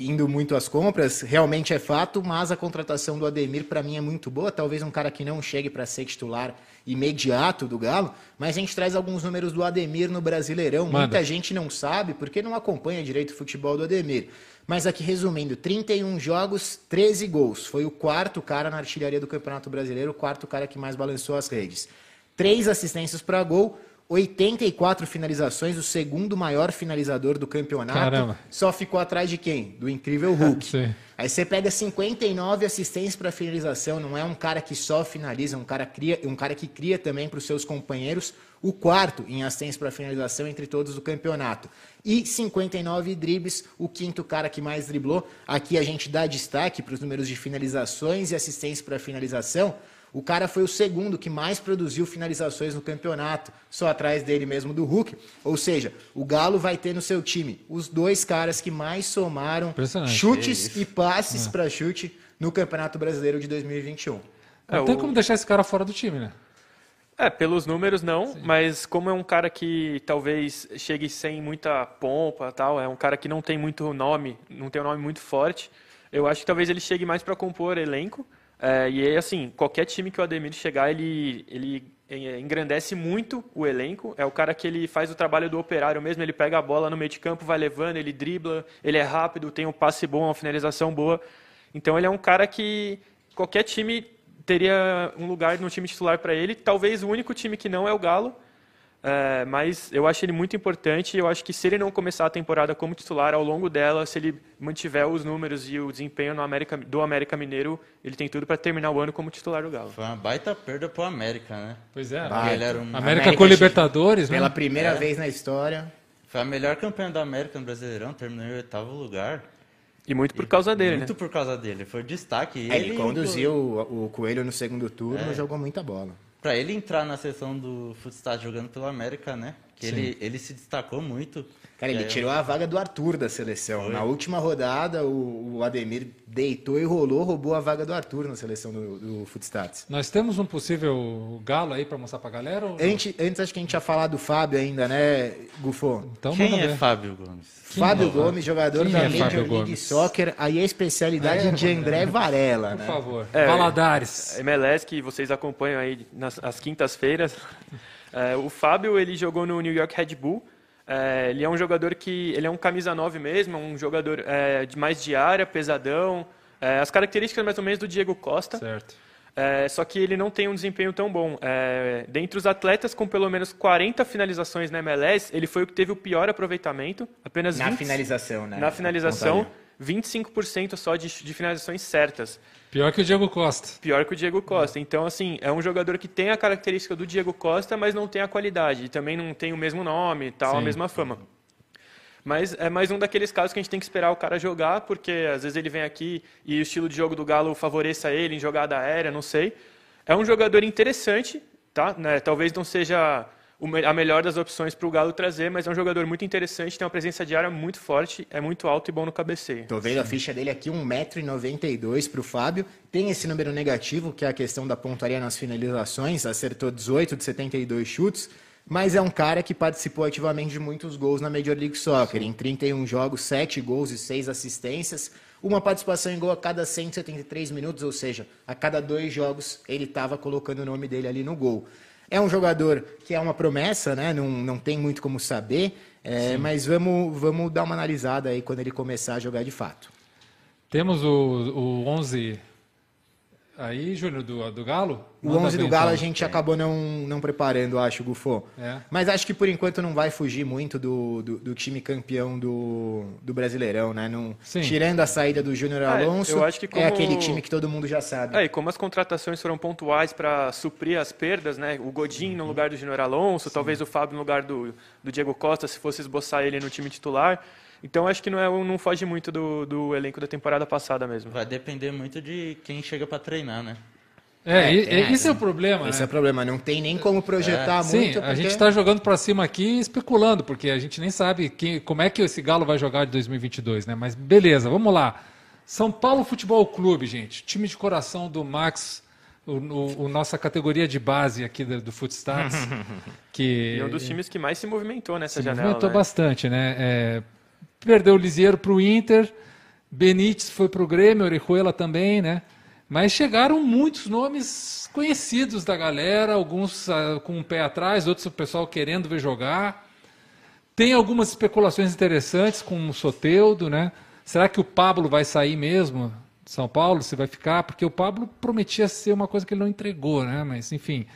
indo muito às compras. Realmente é fato, mas a contratação do Ademir, para mim, é muito boa. Talvez um cara que não chegue para ser titular imediato do Galo, mas a gente traz alguns números do Ademir no Brasileirão. Manda. Muita gente não sabe porque não acompanha direito o futebol do Ademir. Mas aqui resumindo, 31 jogos, 13 gols. Foi o quarto cara na artilharia do Campeonato Brasileiro, o quarto cara que mais balançou as redes. Três assistências para gol, 84 finalizações, o segundo maior finalizador do campeonato. Caramba. Só ficou atrás de quem? Do incrível Hulk. Aí você pega 59 assistências para finalização, não é um cara que só finaliza, é um cara, cria, um cara que cria também para os seus companheiros, o quarto em assistência para finalização entre todos do campeonato. E 59 dribles, o quinto cara que mais driblou. Aqui a gente dá destaque para os números de finalizações e assistência para finalização. O cara foi o segundo que mais produziu finalizações no campeonato, só atrás dele mesmo do Hulk. Ou seja, o Galo vai ter no seu time os dois caras que mais somaram chutes e passes para chute no Campeonato Brasileiro de 2021. É, Não tem o- como deixar esse cara fora do time, né? É, pelos números não, mas como é um cara que talvez chegue sem muita pompa tal, é um cara que não tem muito nome, não tem um nome muito forte, eu acho que talvez ele chegue mais para compor elenco. É, e aí, assim, qualquer time que o Ademir chegar, ele, ele é, engrandece muito o elenco. É o cara que ele faz o trabalho do operário mesmo, ele pega a bola no meio de campo, vai levando, ele dribla, ele é rápido, tem um passe bom, uma finalização boa. Então ele é um cara que qualquer time teria um lugar no time titular para ele. Talvez o único time que não é o Galo. É, mas eu acho ele muito importante. Eu acho que se ele não começar a temporada como titular ao longo dela, se ele mantiver os números e o desempenho no América, do América Mineiro, ele tem tudo para terminar o ano como titular do Galo. Foi uma baita perda pro América, né? Pois é. Era um- América, América com Libertadores, né? Pela primeira É. vez na história. Foi a melhor campanha da América no Brasileirão, terminou em oitavo lugar. E muito por causa dele, Muito né? por causa dele. Foi destaque. É, ele conduziu o, o Coelho no segundo turno É. e jogou muita bola. Pra ele entrar na sessão do Futsal jogando pelo América, né? Que Sim. ele, ele se destacou muito. Cara, ele tirou a vaga do Arthur da seleção. Foi. Na última rodada, o, o Ademir deitou e rolou, roubou a vaga do Arthur na seleção do, do Footstats. Nós temos um possível galo aí pra mostrar pra galera? Ou... Antes, antes, acho que a gente ia falar do Fábio ainda, né, Gufo? Então, Quem é ver. Fábio Gomes? Quem Fábio é? Gomes, jogador Quem da é Major Fábio League Gomes? Soccer, aí a especialidade É, de André Varela, Por né? favor. É, Valadares. MLS, que vocês acompanham aí nas as quintas-feiras. É, o Fábio, ele jogou no New York Red Bull. É, ele é um jogador que... Ele é um camisa 9 mesmo, um jogador é, de mais de área, pesadão. É, as características mais ou menos do Diego Costa. Certo. É, só que ele não tem um desempenho tão bom. É, dentre os atletas com pelo menos 40 finalizações na MLS, ele foi o que teve o pior aproveitamento. Apenas Na 20 finalização, né? Na finalização. 25% só de, de finalizações certas. Pior que o Diego Costa. Pior que o Diego Costa. Então, assim, é um jogador que tem a característica do Diego Costa, mas não tem a qualidade. E também não tem o mesmo nome tal, a Sim. mesma fama. Mas é mais um daqueles casos que a gente tem que esperar o cara jogar, porque às vezes ele vem aqui e o estilo de jogo do Galo favoreça ele em jogada aérea, não sei. É um jogador interessante, tá? Né? Talvez não seja a melhor das opções para o Galo trazer, mas é um jogador muito interessante, tem uma presença de área muito forte, é muito alto e bom no cabeceio. Tô vendo a ficha dele aqui, 1,92m para o Fábio. Tem esse número negativo, que é a questão da pontaria nas finalizações. Acertou 18 de 72 chutes. mas é um cara que participou ativamente de muitos gols na Major League Soccer. Em 31 jogos, 7 gols e 6 assistências, uma participação em gol a cada 173 minutos, ou seja, a cada dois jogos ele estava colocando o nome dele ali no gol. É um jogador que é uma promessa, né? não, não tem muito como saber, é, mas vamos, vamos dar uma analisada aí quando ele começar a jogar de fato. Temos o, o 11 aí, Júnior, do, do Galo? O Manda 11 do Galo então. a gente acabou não, não preparando, acho, Gufo. É. Mas acho que por enquanto não vai fugir muito do, do, do time campeão do, do Brasileirão, né? Não, Sim. tirando a saída do Júnior É, Alonso, eu acho que é como- aquele time que todo mundo já sabe. É, e como as contratações foram pontuais para suprir as perdas, né? O Godin no lugar do Júnior Alonso, talvez o Fábio no lugar do, do Diego Costa, se fosse esboçar ele no time titular. Então acho que não, é, não foge muito do, do elenco da temporada passada mesmo. Vai depender muito de quem chega pra treinar, né? É, É, e- esse é o problema, Esse né? é o problema, não tem nem como projetar Sim, muito. a porque- gente está jogando para cima aqui especulando, porque a gente nem sabe quem, como é que esse Galo vai jogar de 2022, né? Mas beleza, vamos lá. São Paulo Futebol Clube, gente, time de coração do Max, o, o- o nossa categoria de base aqui do, do Footstats, que E é um dos times que mais se movimentou nessa se janela. movimentou né? bastante, né? É, perdeu o Lisieiro para o Inter, Benítez foi para o Grêmio, Orejuela também, né? Mas chegaram muitos nomes conhecidos da galera, alguns ah, com o pé atrás, outros o pessoal querendo ver jogar. Tem algumas especulações interessantes com o Soteudo, né? Será que o Pablo vai sair mesmo de São Paulo? Se vai ficar? Porque o Pablo prometia ser uma coisa que ele não entregou, né? Mas, enfim.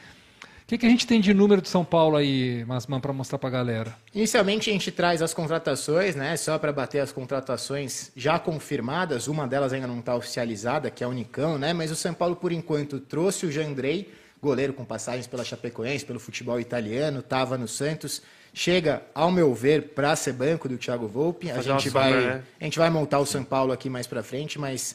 O que, que a gente tem de número de São Paulo aí, Masman, para mostrar para a galera? Inicialmente a gente traz as contratações, né? Só para bater as contratações já confirmadas. Uma delas ainda não está oficializada, que é o Unicão, né? Mas o São Paulo, por enquanto, trouxe o Jandrei, goleiro com passagens pela Chapecoense, pelo futebol italiano, estava no Santos. Chega, ao meu ver, para ser banco do Thiago Volpe. A gente, sombra, vai, né? a gente vai montar o São Paulo aqui mais para frente, mas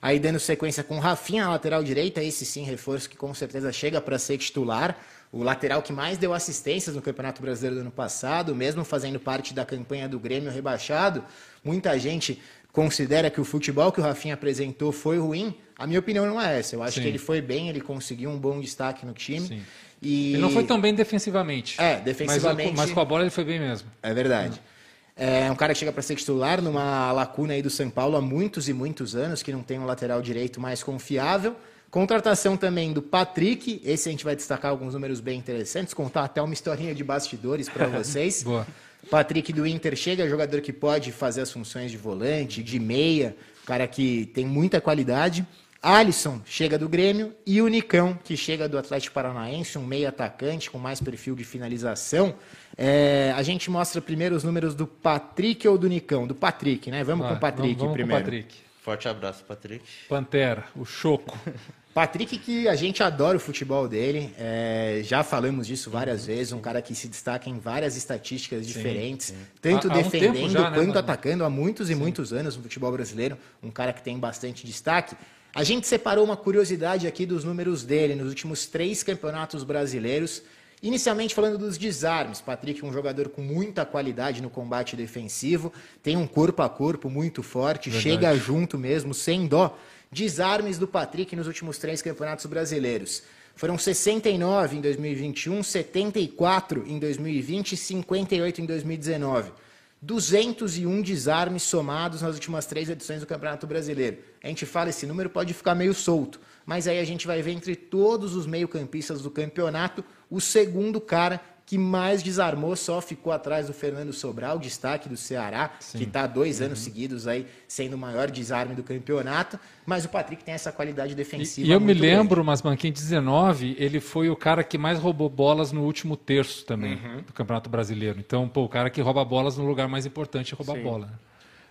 aí dando sequência com o Rafinha na lateral direita, esse sim, reforço que com certeza chega para ser titular. O lateral que mais deu assistências no Campeonato Brasileiro do ano passado, mesmo fazendo parte da campanha do Grêmio rebaixado. Muita gente considera que o futebol que o Rafinha apresentou foi ruim. A minha opinião não é essa. Eu acho Sim. que ele foi bem, ele conseguiu um bom destaque no time. Sim. E... Ele não foi tão bem defensivamente. É, defensivamente- Mas, mas com a bola ele foi bem mesmo. É verdade. É um cara que chega para ser titular numa lacuna aí do São Paulo há muitos e muitos anos, que não tem um lateral direito mais confiável. Contratação também do Patrick, esse a gente vai destacar alguns números bem interessantes, contar até uma historinha de bastidores para vocês. Boa. Patrick do Inter chega, jogador que pode fazer as funções de volante, de meia, cara que tem muita qualidade. Alisson chega do Grêmio e o Nicão, que chega do Atlético Paranaense, um meio atacante com mais perfil de finalização. É, a gente mostra primeiro os números do Patrick ou do Nicão? Do Patrick, né? Vamos Vai, com o Patrick vamos, vamos primeiro. Com o Patrick. Forte abraço, Patrick. Pantera, o Choco. Patrick, que a gente adora o futebol dele, é, já falamos disso várias vezes, um cara que se destaca em várias estatísticas diferentes, tanto Há- há um defendendo tempo já, né, quanto atacando, há muitos e muitos anos no futebol brasileiro, um cara que tem bastante destaque. A gente separou uma curiosidade aqui dos números dele nos últimos três campeonatos brasileiros. Inicialmente falando dos desarmes, Patrick é um jogador com muita qualidade no combate defensivo, tem um corpo a corpo muito forte, chega junto mesmo, sem dó. Desarmes do Patrick nos últimos três campeonatos brasileiros. Foram 69 em 2021, 74 em 2020 e 58 em 2019. 201 desarmes somados nas últimas três edições do Campeonato Brasileiro. A gente fala esse número pode ficar meio solto, mas aí a gente vai ver entre todos os meio-campistas do campeonato o segundo cara que mais desarmou, só ficou atrás do Fernando Sobral, destaque do Ceará, que está dois Uhum. anos seguidos aí sendo o maior desarme do campeonato, mas o Patrick tem essa qualidade defensiva. E, e eu me muito grande. lembro, mas em 19, ele foi o cara que mais roubou bolas no último terço também Uhum. do Campeonato Brasileiro. Então, pô, o cara que rouba bolas no lugar mais importante é roubar Sim. bola. né?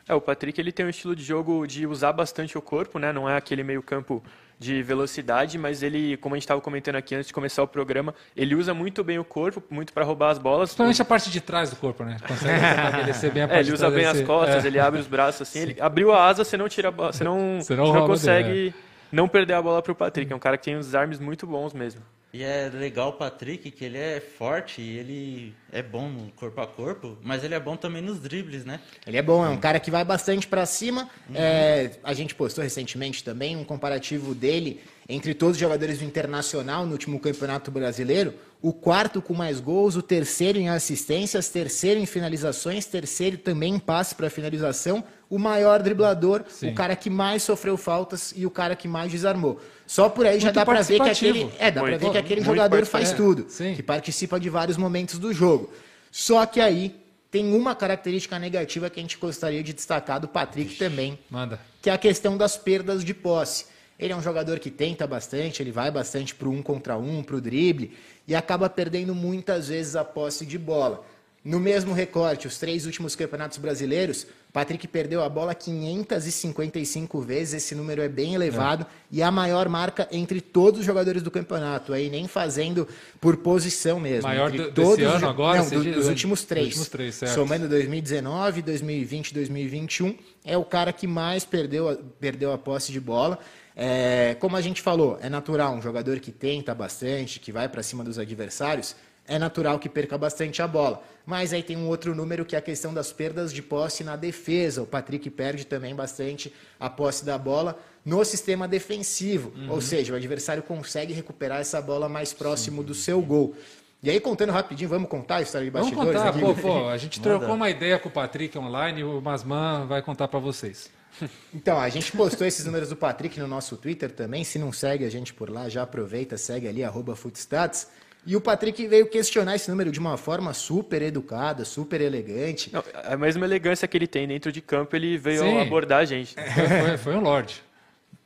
É, o Patrick ele tem um estilo de jogo de usar bastante o corpo, né? Não é aquele meio campo de velocidade, mas ele, como a gente estava comentando aqui antes de começar o programa, ele usa muito bem o corpo, muito para roubar as bolas. Principalmente a parte de trás do corpo, né? Consegue estabelecer bem a parte É, ele usa bem as costas, é. ele abre os braços assim, ele abriu a asa, você não tira a bola, você não, Você não você não consegue dele, não perder a bola pro Patrick. É um cara que tem uns armes muito bons mesmo. E é legal o Patrick, que ele é forte e ele é bom no corpo a corpo, mas ele é bom também nos dribles, né? Ele é bom, é um cara que vai bastante para cima. É, a gente postou recentemente também um comparativo dele entre todos os jogadores do Internacional no último Campeonato Brasileiro, o quarto com mais gols, o terceiro em assistências, terceiro em finalizações, terceiro também em passe para finalização, o maior driblador, Sim. o cara que mais sofreu faltas e o cara que mais desarmou. Só por aí já Muito dá para ver que aquele, é, dá para ver que aquele jogador faz É, tudo, sim. que participa de vários momentos do jogo. Só que aí tem uma característica negativa que a gente gostaria de destacar do Patrick também, Manda. que é a questão das perdas de posse. Ele é um jogador que tenta bastante, ele vai bastante para o um contra um, para o drible, e acaba perdendo muitas vezes a posse de bola. No mesmo recorte, os três últimos campeonatos brasileiros, Patrick perdeu a bola 555 vezes, esse número é bem elevado, e a maior marca entre todos os jogadores do campeonato, aí nem fazendo por posição mesmo. Maior entre do- desse todos os ano agora, Não, do- dos últimos Dos três. últimos três, certo. Somando 2019, 2020, 2021, é o cara que mais perdeu a, perdeu a posse de bola. É, como a gente falou, é natural um jogador que tenta bastante, que vai para cima dos adversários, é natural que perca bastante a bola. Mas aí tem um outro número que é a questão das perdas de posse na defesa. O Patrick perde também bastante a posse da bola no sistema defensivo. Uhum. Ou seja, o adversário consegue recuperar essa bola mais próximo do seu gol. E aí, contando rapidinho, vamos contar a história de Vamos bastidores contar, aqui? pô, pô, a gente Manda. trocou uma ideia com o Patrick online o Masman vai contar para vocês. Então, a gente postou esses números do Patrick no nosso Twitter também. Se não segue a gente por lá, já aproveita, segue ali, arroba Footstats. E o Patrick veio questionar esse número de uma forma super educada, super elegante. Não, a mesma elegância que ele tem dentro de campo, ele veio Sim. abordar a gente. Foi, foi- foi um Lorde.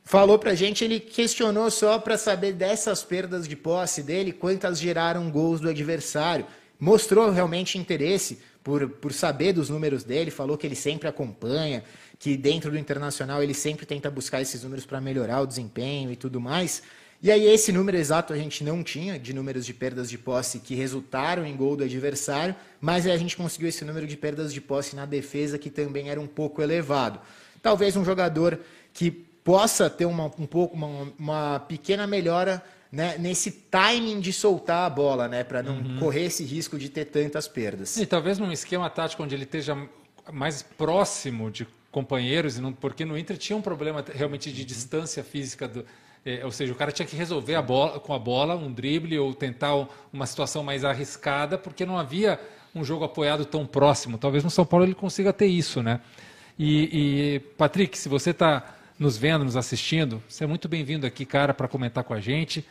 Falou pra gente, ele questionou só pra saber dessas perdas de posse dele, quantas geraram gols do adversário. Mostrou realmente interesse por, por saber dos números dele, falou que ele sempre acompanha, que dentro do Internacional ele sempre tenta buscar esses números para melhorar o desempenho e tudo mais. E aí esse número exato a gente não tinha, de números de perdas de posse que resultaram em gol do adversário, mas aí a gente conseguiu esse número de perdas de posse na defesa que também era um pouco elevado. Talvez um jogador que possa ter uma, um pouco uma, uma pequena melhora né, nesse timing de soltar a bola, né, para não correr esse risco de ter tantas perdas. E talvez num esquema tático onde ele esteja mais próximo de companheiros, e porque no Inter tinha um problema realmente de distância física, do, eh, ou seja, o cara tinha que resolver a bola, com a bola, um drible ou tentar um- uma situação mais arriscada, porque não havia um jogo apoiado tão próximo. Talvez no São Paulo ele consiga ter isso, né? E, e, Patrick, se você está nos vendo, nos assistindo, você é muito bem-vindo aqui, cara, para comentar com a gente.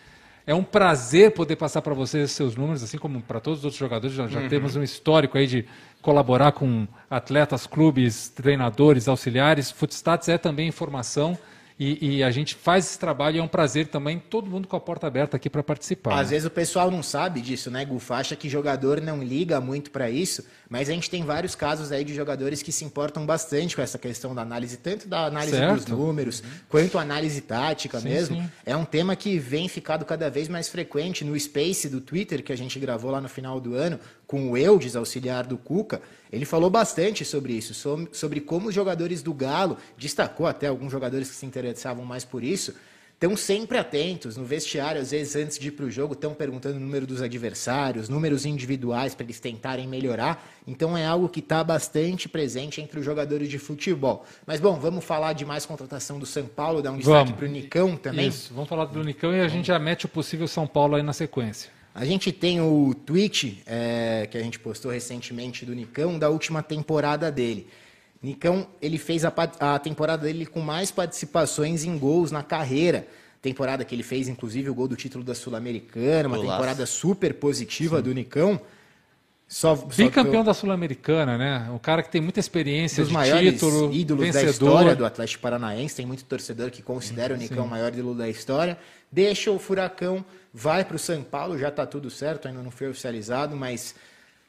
É um prazer poder passar para vocês os seus números, assim como para todos os outros jogadores. Já, já temos um histórico aí de colaborar com atletas, clubes, treinadores, auxiliares. Footstats é também informação e, e a gente faz esse trabalho e é um prazer também, todo mundo com a porta aberta aqui para participar. Às né? vezes o pessoal não sabe disso, né, Gufo? Acha que jogador não liga muito para isso, mas a gente tem vários casos aí de jogadores que se importam bastante com essa questão da análise, tanto da análise dos Certo. números, quanto a análise tática Sim, mesmo. sim. É um tema que vem ficado cada vez mais frequente no Space do Twitter, que a gente gravou lá no final do ano, com o Eudes, auxiliar do Cuca. Ele falou bastante sobre isso, sobre como os jogadores do Galo, destacou até alguns jogadores que se interessavam mais por isso, estão sempre atentos no vestiário, às vezes antes de ir para o jogo, estão perguntando o número dos adversários, números individuais para eles tentarem melhorar. Então é algo que está bastante presente entre os jogadores de futebol. Mas bom, vamos falar de mais contratação do São Paulo, dar um destaque para o Nicão também. Isso, vamos falar do Unicão e a gente já mete o possível São Paulo aí na sequência. A gente tem o tweet é, que a gente postou recentemente do Nicão, da última temporada dele. Nicão, ele fez a, a temporada dele com mais participações em gols na carreira. Temporada que ele fez, inclusive, o gol do título da Sul-Americana, uma Golaço. temporada super positiva do Nicão. Só, só Bicampeão da Sul-Americana, né? Um cara que tem muita experiência dos de maiores título, ídolos vencedor. da história do Atlético Paranaense. Tem muito torcedor que considera o Nicão o maior ídolo da história. Deixa o Furacão, vai para o São Paulo, já está tudo certo, ainda não foi oficializado, mas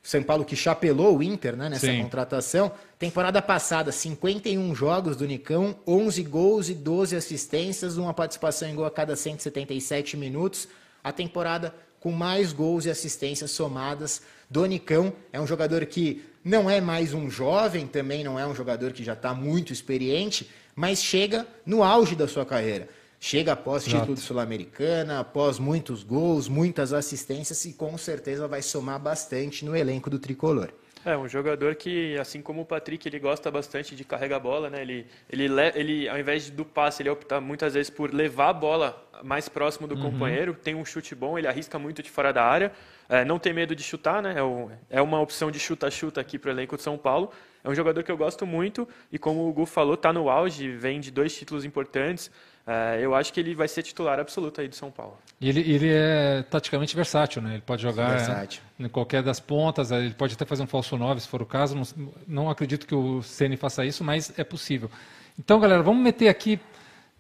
o São Paulo que chapelou o Inter né, nessa Sim. contratação. Temporada passada, 51 jogos do Nicão, 11 gols e 12 assistências, uma participação em gol a cada 177 minutos. A temporada com mais gols e assistências somadas do Nicão. É um jogador que não é mais um jovem, também não é um jogador que já está muito experiente, mas chega no auge da sua carreira. Chega após Exato. título Sul-Americana, após muitos gols, muitas assistências e com certeza vai somar bastante no elenco do tricolor. É, um jogador que, assim como o Patrick, ele gosta bastante de carregar a bola, né? Ele, ele, le- ele, ao invés do passe, ele opta muitas vezes por levar a bola mais próximo do companheiro. Tem um chute bom, ele arrisca muito de fora da área. É, não tem medo de chutar, né? É, o- é uma opção de chuta-chuta aqui para o elenco de São Paulo. É um jogador que eu gosto muito e, como o Gu falou, está no auge, vem de dois títulos importantes. É, eu acho que ele vai ser titular absoluto aí do São Paulo. E ele, ele é taticamente versátil, né? Ele pode jogar Versátil. em qualquer das pontas, ele pode até fazer um falso 9 se for o caso. Não, não acredito que o Ceni faça isso, mas é possível. Então, galera, vamos meter aqui,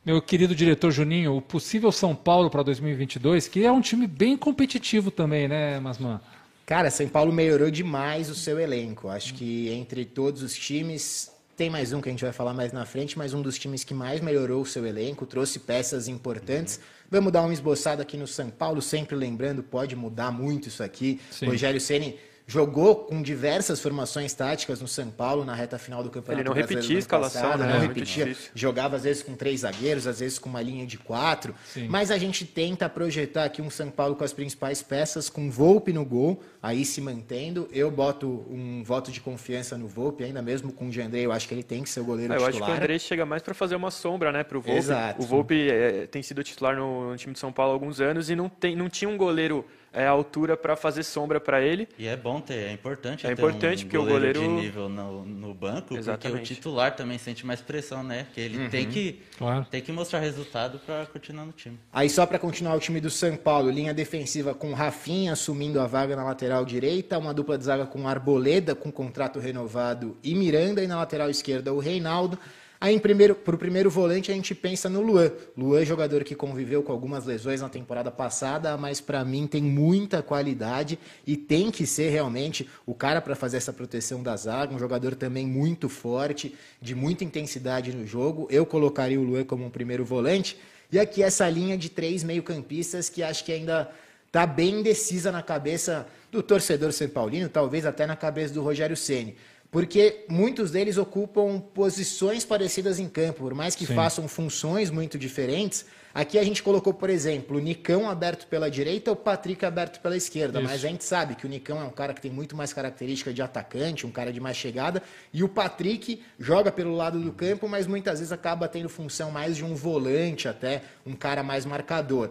meu querido diretor Juninho, o possível São Paulo para 2022, que é um time bem competitivo também, né, Masman? Cara, São Paulo melhorou demais o seu elenco. Acho que entre todos os times, tem mais um que a gente vai falar mais na frente, mas um dos times que mais melhorou o seu elenco, trouxe peças importantes. Vamos dar uma esboçada aqui no São Paulo, sempre lembrando, pode mudar muito isso aqui. Sim. Rogério Ceni jogou com diversas formações táticas no São Paulo na reta final do Campeonato Ele não Brasileiro repetia a escalação, passado, né? não É muito repetia, difícil. jogava às vezes com três zagueiros, às vezes com uma linha de quatro, Sim. mas a gente tenta projetar aqui um São Paulo com as principais peças, com Volpe no gol, aí se mantendo. Eu boto um voto de confiança no Volpe, ainda mesmo com o Jandrei, eu acho que ele tem que ser o goleiro É, eu acho que titular. o André chega mais para fazer uma sombra, né, pro Volpe. Exato. O Volpe é, tem sido titular no, no time de São Paulo há alguns anos e não, tem, não tinha um goleiro é, à altura para fazer sombra para ele. E é bom ter, é importante É ter importante, um porque o goleiro, goleiro- de nível no, no banco, porque Exatamente. o titular também sente mais pressão, né? Que ele tem que Claro. tem que mostrar resultado para continuar no time. Aí só para continuar o time do São Paulo, linha defensiva com Rafinha assumindo a vaga na lateral direita, uma dupla de zaga com Arboleda com contrato renovado e Miranda e na lateral esquerda o Reinaldo. Aí para o primeiro volante a gente pensa no Luan. Luan, jogador que conviveu com algumas lesões na temporada passada, mas para mim tem muita qualidade e tem que ser realmente o cara para fazer essa proteção da zaga, um jogador também muito forte, de muita intensidade no jogo. Eu colocaria o Luan como um primeiro volante. E aqui essa linha de três meio-campistas que acho que ainda está bem indecisa na cabeça do torcedor São Paulino, talvez até na cabeça do Rogério Ceni, porque muitos deles ocupam posições parecidas em campo, por mais que Sim. façam funções muito diferentes. Aqui a gente colocou, por exemplo, o Nicão aberto pela direita, o Patrick aberto pela esquerda, Isso. mas a gente sabe que o Nicão é um cara que tem muito mais característica de atacante, um cara de mais chegada, e o Patrick joga pelo lado do campo, mas muitas vezes acaba tendo função mais de um volante até, um cara mais marcador.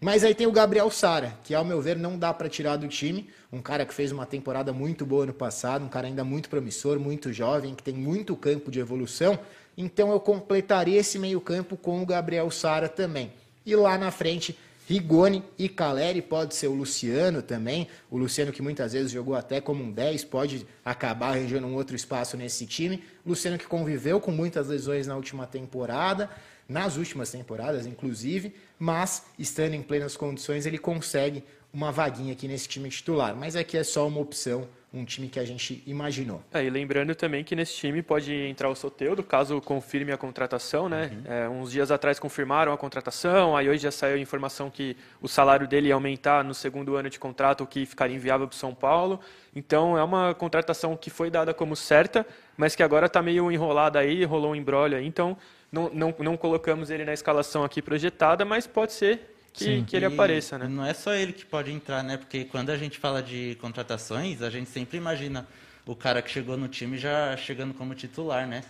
Mas aí tem o Gabriel Sara, que ao meu ver não dá para tirar do time, um cara que fez uma temporada muito boa no passado, um cara ainda muito promissor, muito jovem, que tem muito campo de evolução. Então eu completaria esse meio-campo com o Gabriel Sara também. E lá na frente, Rigoni e Caleri, pode ser o Luciano também. O Luciano que muitas vezes jogou até como um 10, pode acabar arranjando um outro espaço nesse time. Luciano que conviveu com muitas lesões na última temporada, nas últimas temporadas, inclusive, mas estando em plenas condições, ele consegue uma vaguinha aqui nesse time titular. Mas aqui é só uma opção, um time que a gente imaginou. É, e lembrando também que nesse time pode entrar o Soteudo, caso confirme a contratação, né? É, uns dias atrás confirmaram a contratação, aí hoje já saiu a informação que o salário dele ia aumentar no segundo ano de contrato, o que ficaria inviável para o São Paulo. Então é uma contratação que foi dada como certa, mas que agora está meio enrolada aí, rolou um embrólio aí, então não, não, não colocamos ele na escalação aqui projetada, mas pode ser que, Sim. que ele E apareça, né? Não é só ele que pode entrar, né? Porque quando a gente fala de contratações, a gente sempre imagina o cara que chegou no time já chegando como titular, né?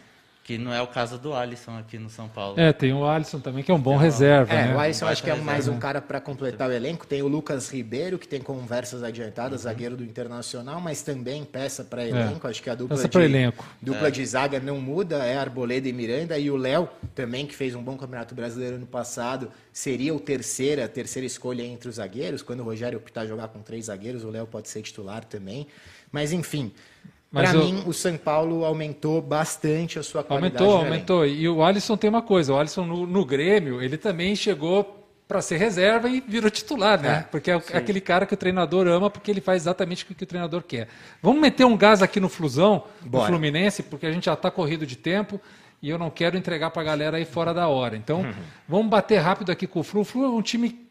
Que não é o caso do Alisson aqui no São Paulo. É, tem o Alisson também, que é um bom reserva, É, né? o Alisson Baita acho que é reserva, mais um cara para completar o elenco. Tem o Lucas Ribeiro, que tem conversas adiantadas, Uhum. zagueiro do Internacional, mas também peça para elenco. Acho que a dupla, É. Peça de, elenco. dupla de zaga não muda, é Arboleda e Miranda. E o Léo, também, que fez um bom campeonato brasileiro no passado, seria o terceira, a terceira escolha entre os zagueiros. Quando o Rogério optar jogar com três zagueiros, o Léo pode ser titular também. Mas enfim. Para o- mim, o São Paulo aumentou bastante a sua qualidade. Aumentou, no elenco. aumentou. E o Alisson tem uma coisa, o Alisson no, no Grêmio, ele também chegou para ser reserva e virou titular, né? É, porque é o- aquele cara que o treinador ama, porque ele faz exatamente o que o treinador quer. Vamos meter um gás aqui no Flusão, no Bora. Fluminense, porque a gente já está corrido de tempo e eu não quero entregar para a galera aí fora da hora. Então, Uhum. vamos bater rápido aqui com o Flu. O Flu é um time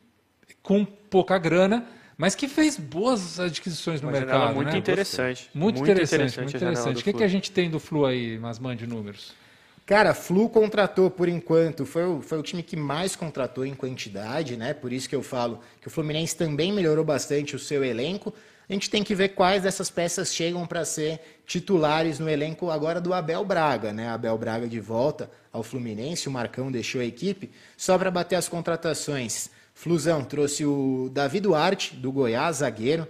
com pouca grana, mas que fez boas adquisições no Uma janela mercado. muito né? interessante. Muito, interessante, muito a janela interessante. O que, que a gente tem do Flu aí, Masman, de números? Cara, Flu contratou por enquanto, foi o, foi o time que mais contratou em quantidade, né? Por isso que eu falo que o Fluminense também melhorou bastante o seu elenco. A gente tem que ver quais dessas peças chegam para ser titulares no elenco agora do Abel Braga, né? Abel Braga de volta ao Fluminense, o Marcão deixou a equipe. Só para bater as contratações, Flusão trouxe o Davi Duarte, do Goiás, zagueiro.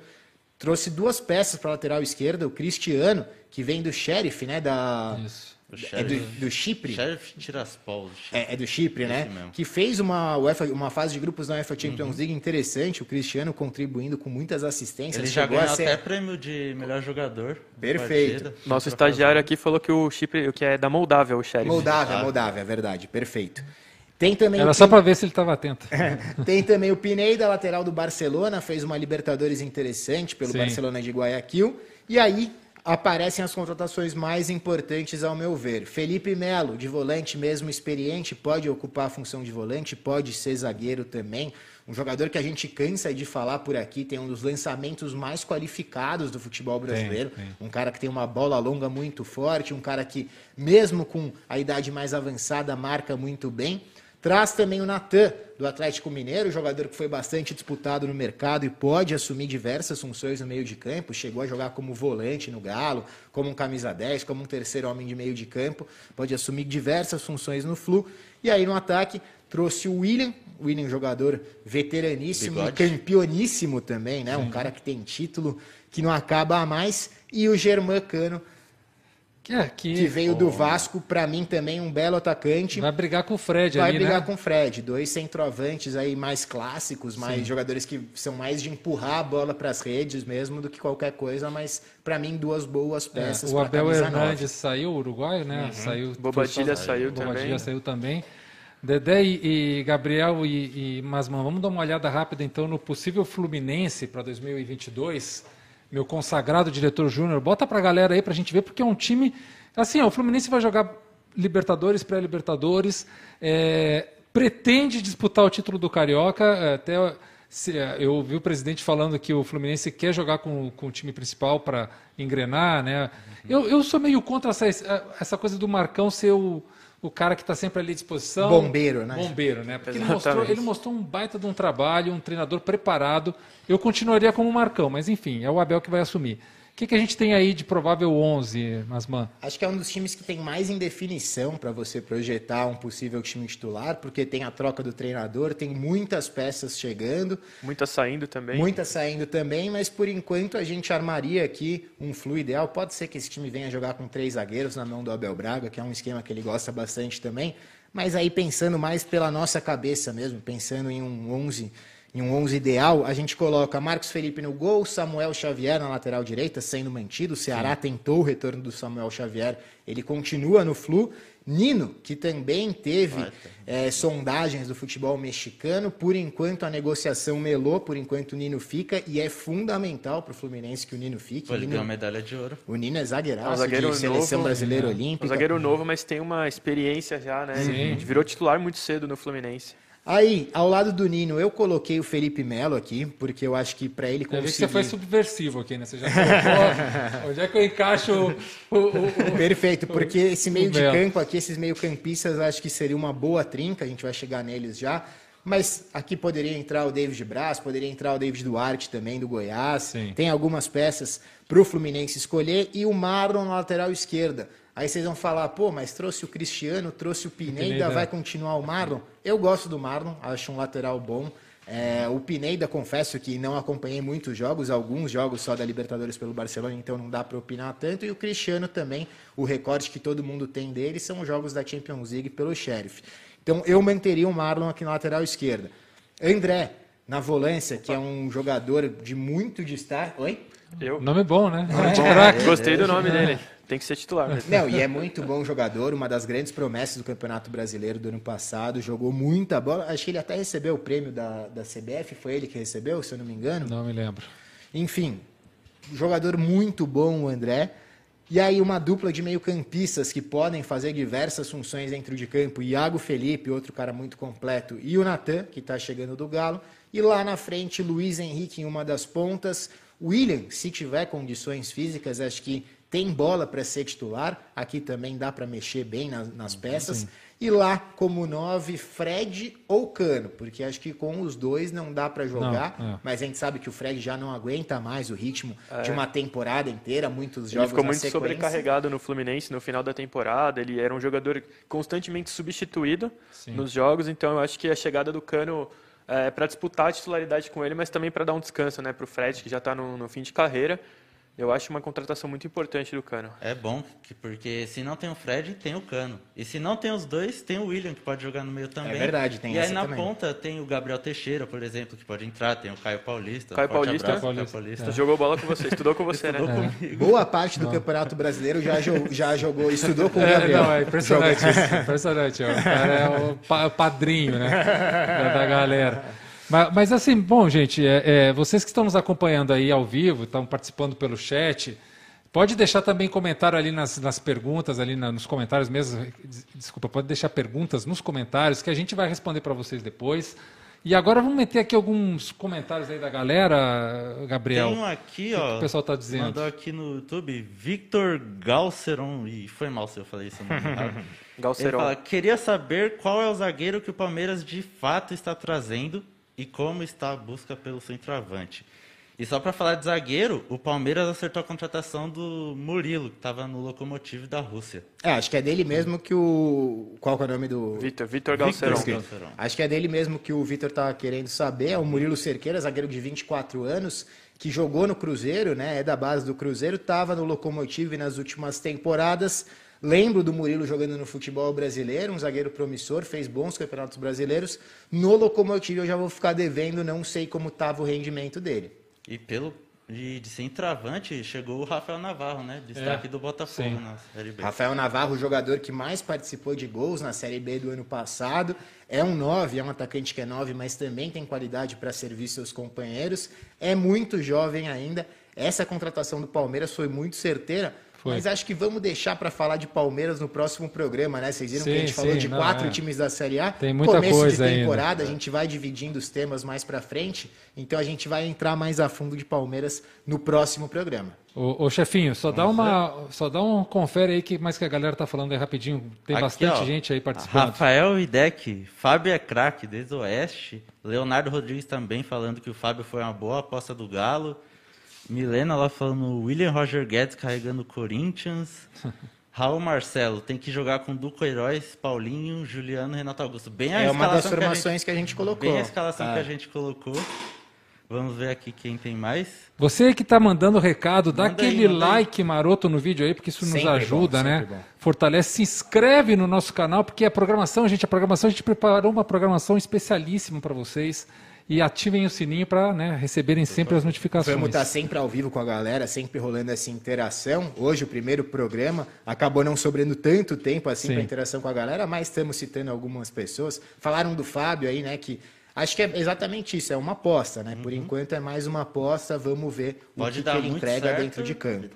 Trouxe duas peças para a lateral esquerda, o Cristiano, que vem do Sheriff, né? Da, Isso. é do, do Chipre. Sheriff Tiraspol. É, é do Chipre, Esse né? mesmo. Que fez uma, UEFA uma fase de grupos na UEFA Uhum. Champions League interessante, o Cristiano contribuindo com muitas assistências. Ele já chegou ganhou a ser... até prêmio de melhor jogador. Perfeito. partida. Nosso estagiário aqui falou que o Chipre, que é da Moldávia, o Sheriff. Moldávia, Moldávia, é verdade, perfeito. Tem também, Era só Pin- para ver se ele estava atento. tem também o Pineda, lateral do Barcelona, fez uma Libertadores interessante pelo Sim. Barcelona de Guayaquil. E aí aparecem as contratações mais importantes, ao meu ver. Felipe Melo, de volante mesmo experiente, pode ocupar a função de volante, pode ser zagueiro também. Um jogador que a gente cansa de falar por aqui, tem um dos lançamentos mais qualificados do futebol brasileiro. tem. Um cara que tem uma bola longa muito forte, um cara que, mesmo com a idade mais avançada, marca muito bem. Traz também o Natan, do Atlético Mineiro, jogador que foi bastante disputado no mercado e pode assumir diversas funções no meio de campo. Chegou a jogar como volante no Galo, como um camisa 10, como um terceiro homem de meio de campo. Pode assumir diversas funções no Flu. E aí no ataque trouxe o William, o William jogador veteraníssimo Bigode. e campeoníssimo também, né? Um cara que tem título que não acaba a mais. E o Germán Cano, é, que, que veio do Vasco, para mim também um belo atacante. vai brigar com o Fred Vai ali, brigar né? com o Fred, dois centroavantes aí mais clássicos, mais jogadores que são mais de empurrar a bola para as redes mesmo do que qualquer coisa, mas para mim duas boas É, peças o pra Abel camisa Hernandes saiu, o uruguaio, né? Saiu. Bobadilha foi saiu Bobadilha também. saiu também. Dedé e, e Gabriel e, e Masman, vamos dar uma olhada rápida então no possível Fluminense para 2022. Meu consagrado diretor júnior, bota pra galera aí pra gente ver, porque é um time. Assim, ó, o Fluminense vai jogar Libertadores, pré-Libertadores, é, pretende disputar o título do Carioca. é, Até se- é, eu ouvi o presidente falando que o Fluminense quer jogar com, com o time principal para engrenar, né? Eu, eu sou meio contra essa, essa coisa do Marcão ser o, o cara que está sempre ali à disposição. Bombeiro, né? Bombeiro, né? Porque ele mostrou, ele mostrou um baita de um trabalho, um treinador preparado. Eu continuaria como Marcão, mas enfim, é o Abel que vai assumir. O que, que a gente tem aí de provável 11, Masman? Acho que é um dos times que tem mais indefinição para você projetar um possível time titular, porque tem a troca do treinador, tem muitas peças chegando, Muita saindo também. muitas saindo também, mas por enquanto a gente armaria aqui um flu ideal. Pode ser que esse time venha jogar com três zagueiros na mão do Abel Braga, que é um esquema que ele gosta bastante também, mas aí pensando mais pela nossa cabeça mesmo, pensando em um 11 em um 11 ideal, a gente coloca Marcos Felipe no gol, Samuel Xavier na lateral direita, sendo mantido. O Ceará tentou o retorno do Samuel Xavier, ele continua no flu. Nino, que também teve eh, sondagens do futebol mexicano, por enquanto a negociação melou, por enquanto o Nino fica, e é fundamental para o Fluminense que o Nino fique. Pô, ele Nino, ganhou a medalha de ouro. o Nino é zagueiraço É um zagueiro de seleção novo, brasileira É olímpica. Um zagueiro novo, mas tem uma experiência já, né? Ele virou titular muito cedo no Fluminense. Aí, ao lado do Nino, eu coloquei o Felipe Melo aqui, porque eu acho que para ele Eu vi que conseguir... você foi subversivo aqui, né? Você já colocou. onde é que eu encaixo o. o- o- Perfeito, porque esse meio de campo aqui, esses meio campistas, acho que seria uma boa trinca, a gente vai chegar neles já. Mas aqui poderia entrar o David Braz, poderia entrar o David Duarte também, do Goiás. Sim. Tem algumas peças para o Fluminense escolher. E o Marlon na lateral esquerda. Aí vocês vão falar, pô, mas trouxe o Cristiano, trouxe o Pineda, Pineda. vai continuar o Marlon? Eu gosto do Marlon, acho um lateral bom. É, o Pineda, confesso que não acompanhei muitos jogos, alguns jogos só da Libertadores pelo Barcelona, então não dá para opinar tanto. E o Cristiano também, o recorde que todo mundo tem dele são os jogos da Champions League pelo Sheriff. Então eu manteria o Marlon aqui na lateral esquerda. André, na volância, que é um jogador de muito destaque. Oi? Eu Nome bom, né? gostei do nome dele. Tem que ser titular. mesmo. Não, e é muito bom jogador, uma das grandes promessas do Campeonato Brasileiro do ano passado, jogou muita bola. Acho que ele até recebeu o prêmio da, da CBF, foi ele que recebeu, se eu não me engano. Não me lembro. Enfim, jogador muito bom o André. E aí uma dupla de meio-campistas que podem fazer diversas funções dentro de campo. Iago Felipe, outro cara muito completo, e o Natan, que está chegando do Galo. E lá na frente, Luiz Henrique em uma das pontas. William, se tiver condições físicas, acho que tem bola para ser titular. Aqui também dá para mexer bem nas, nas peças. E lá, como nove, Fred ou Cano, porque acho que com os dois não dá para jogar, Não, é. mas a gente sabe que o Fred já não aguenta mais o ritmo de uma temporada inteira, muitos Ele jogos ficou na muito sequência. sobrecarregado no Fluminense no final da temporada. Ele era um jogador constantemente substituído Sim. nos jogos, então eu acho que a chegada do Cano é para disputar a titularidade com ele, mas também para dar um descanso né, para o Fred, que já está no, no fim de carreira. Eu acho uma contratação muito importante do Cano. É bom, que- porque se não tem o Fred, tem o Cano. E se não tem os dois, tem o William, que pode jogar no meio também. verdade, tem E aí na também. ponta tem o Gabriel Teixeira, por exemplo, que pode entrar. Tem o Caio Paulista. Caio Paulista. abraço, Paulista. Caio Paulista. Jogou bola com você, estudou com você, né? Estudou comigo. Boa parte do Campeonato Brasileiro já, jo- já jogou, estudou com o É, Gabriel. não, é impressionante isso. Impressionante. ó. O cara é o, pa- o padrinho, né? Da galera. Mas, mas, assim, bom, gente, é, é, vocês que estão nos acompanhando aí ao vivo, estão participando pelo chat, pode deixar também comentário ali nas, nas perguntas, ali na- nos comentários mesmo. des- Desculpa, pode deixar perguntas nos comentários que a gente vai responder para vocês depois. E agora vamos meter aqui alguns comentários aí da galera, Gabriel. Tem um aqui, O que ó. que o pessoal tá dizendo? Mandou aqui no YouTube, Victor Galceron. E foi mal se eu falei isso nome errado. Ele Galceron. fala, queria saber qual é o zagueiro que o Palmeiras de fato está trazendo e como está a busca pelo centroavante. E só para falar de zagueiro, o Palmeiras acertou a contratação do Murilo, que estava no Lokomotiv da Rússia. É, acho que é dele mesmo que o. Qual que é o nome do. Vitor, Vitor Galceron. Acho que é dele mesmo que o Vitor estava querendo saber. É o Murilo Cerqueira, zagueiro de 24 anos, que jogou no Cruzeiro, né? É da base do Cruzeiro, estava no Locomotive nas últimas temporadas. Lembro do Murilo jogando no futebol brasileiro, um zagueiro promissor, fez bons campeonatos brasileiros. No Locomotive eu já vou ficar devendo, não sei como estava o rendimento dele. E pelo de, de centroavante, chegou o Rafael Navarro, né? Destaque É, do Botafogo sim. na Série B. Rafael Navarro, o jogador que mais participou de gols na Série B do ano passado. É um 9, é um atacante que é 9, mas também tem qualidade para servir seus companheiros. É muito jovem ainda. Essa contratação do Palmeiras foi muito certeira. Foi. Mas acho que vamos deixar para falar de Palmeiras no próximo programa, né? Vocês viram que a Sim, gente falou sim, de não, quatro é. times da Série A. Tem muita Começo coisa de ainda. temporada, a gente vai dividindo os temas mais para frente. Então a gente vai entrar mais a fundo de Palmeiras no próximo programa. Ô, ô, chefinho, só dá uma, só dá um confere aí que mais que a galera tá falando aí rapidinho. Tem Aqui, bastante ó, gente aí participando. Rafael Idec, Fábio é craque desde o Oeste. Leonardo Rodrigues também falando que o Fábio foi uma boa aposta do Galo. Milena lá falando William Roger Guedes carregando o Corinthians. Raul Marcelo tem que jogar com Duco Heróis, Paulinho, Juliano, Renato Augusto. Bem a É uma das escalação que a gente- formações que a gente colocou. Bem a escalação Ah. que a gente colocou. Vamos ver aqui quem tem mais. Você que está mandando recado, dá Manda aí, aquele aí. like maroto no vídeo aí, porque isso nos Sempre bom, ajuda, né? sempre bom. Fortalece, se inscreve no nosso canal, porque a programação, gente, a programação, a gente preparou uma programação especialíssima para vocês. E ativem o sininho para né, receberem sempre as notificações. Vamos estar sempre ao vivo com a galera, sempre rolando essa interação. Hoje, o primeiro programa, acabou não sobrando tanto tempo assim Sim. para interação com a galera, mas estamos citando algumas pessoas. Falaram do Fábio aí, né? Que acho que é exatamente isso, é uma aposta, né? Por enquanto é mais uma aposta, vamos ver o Uhum. Pode que, dar que ele entrega certo, dentro de campo.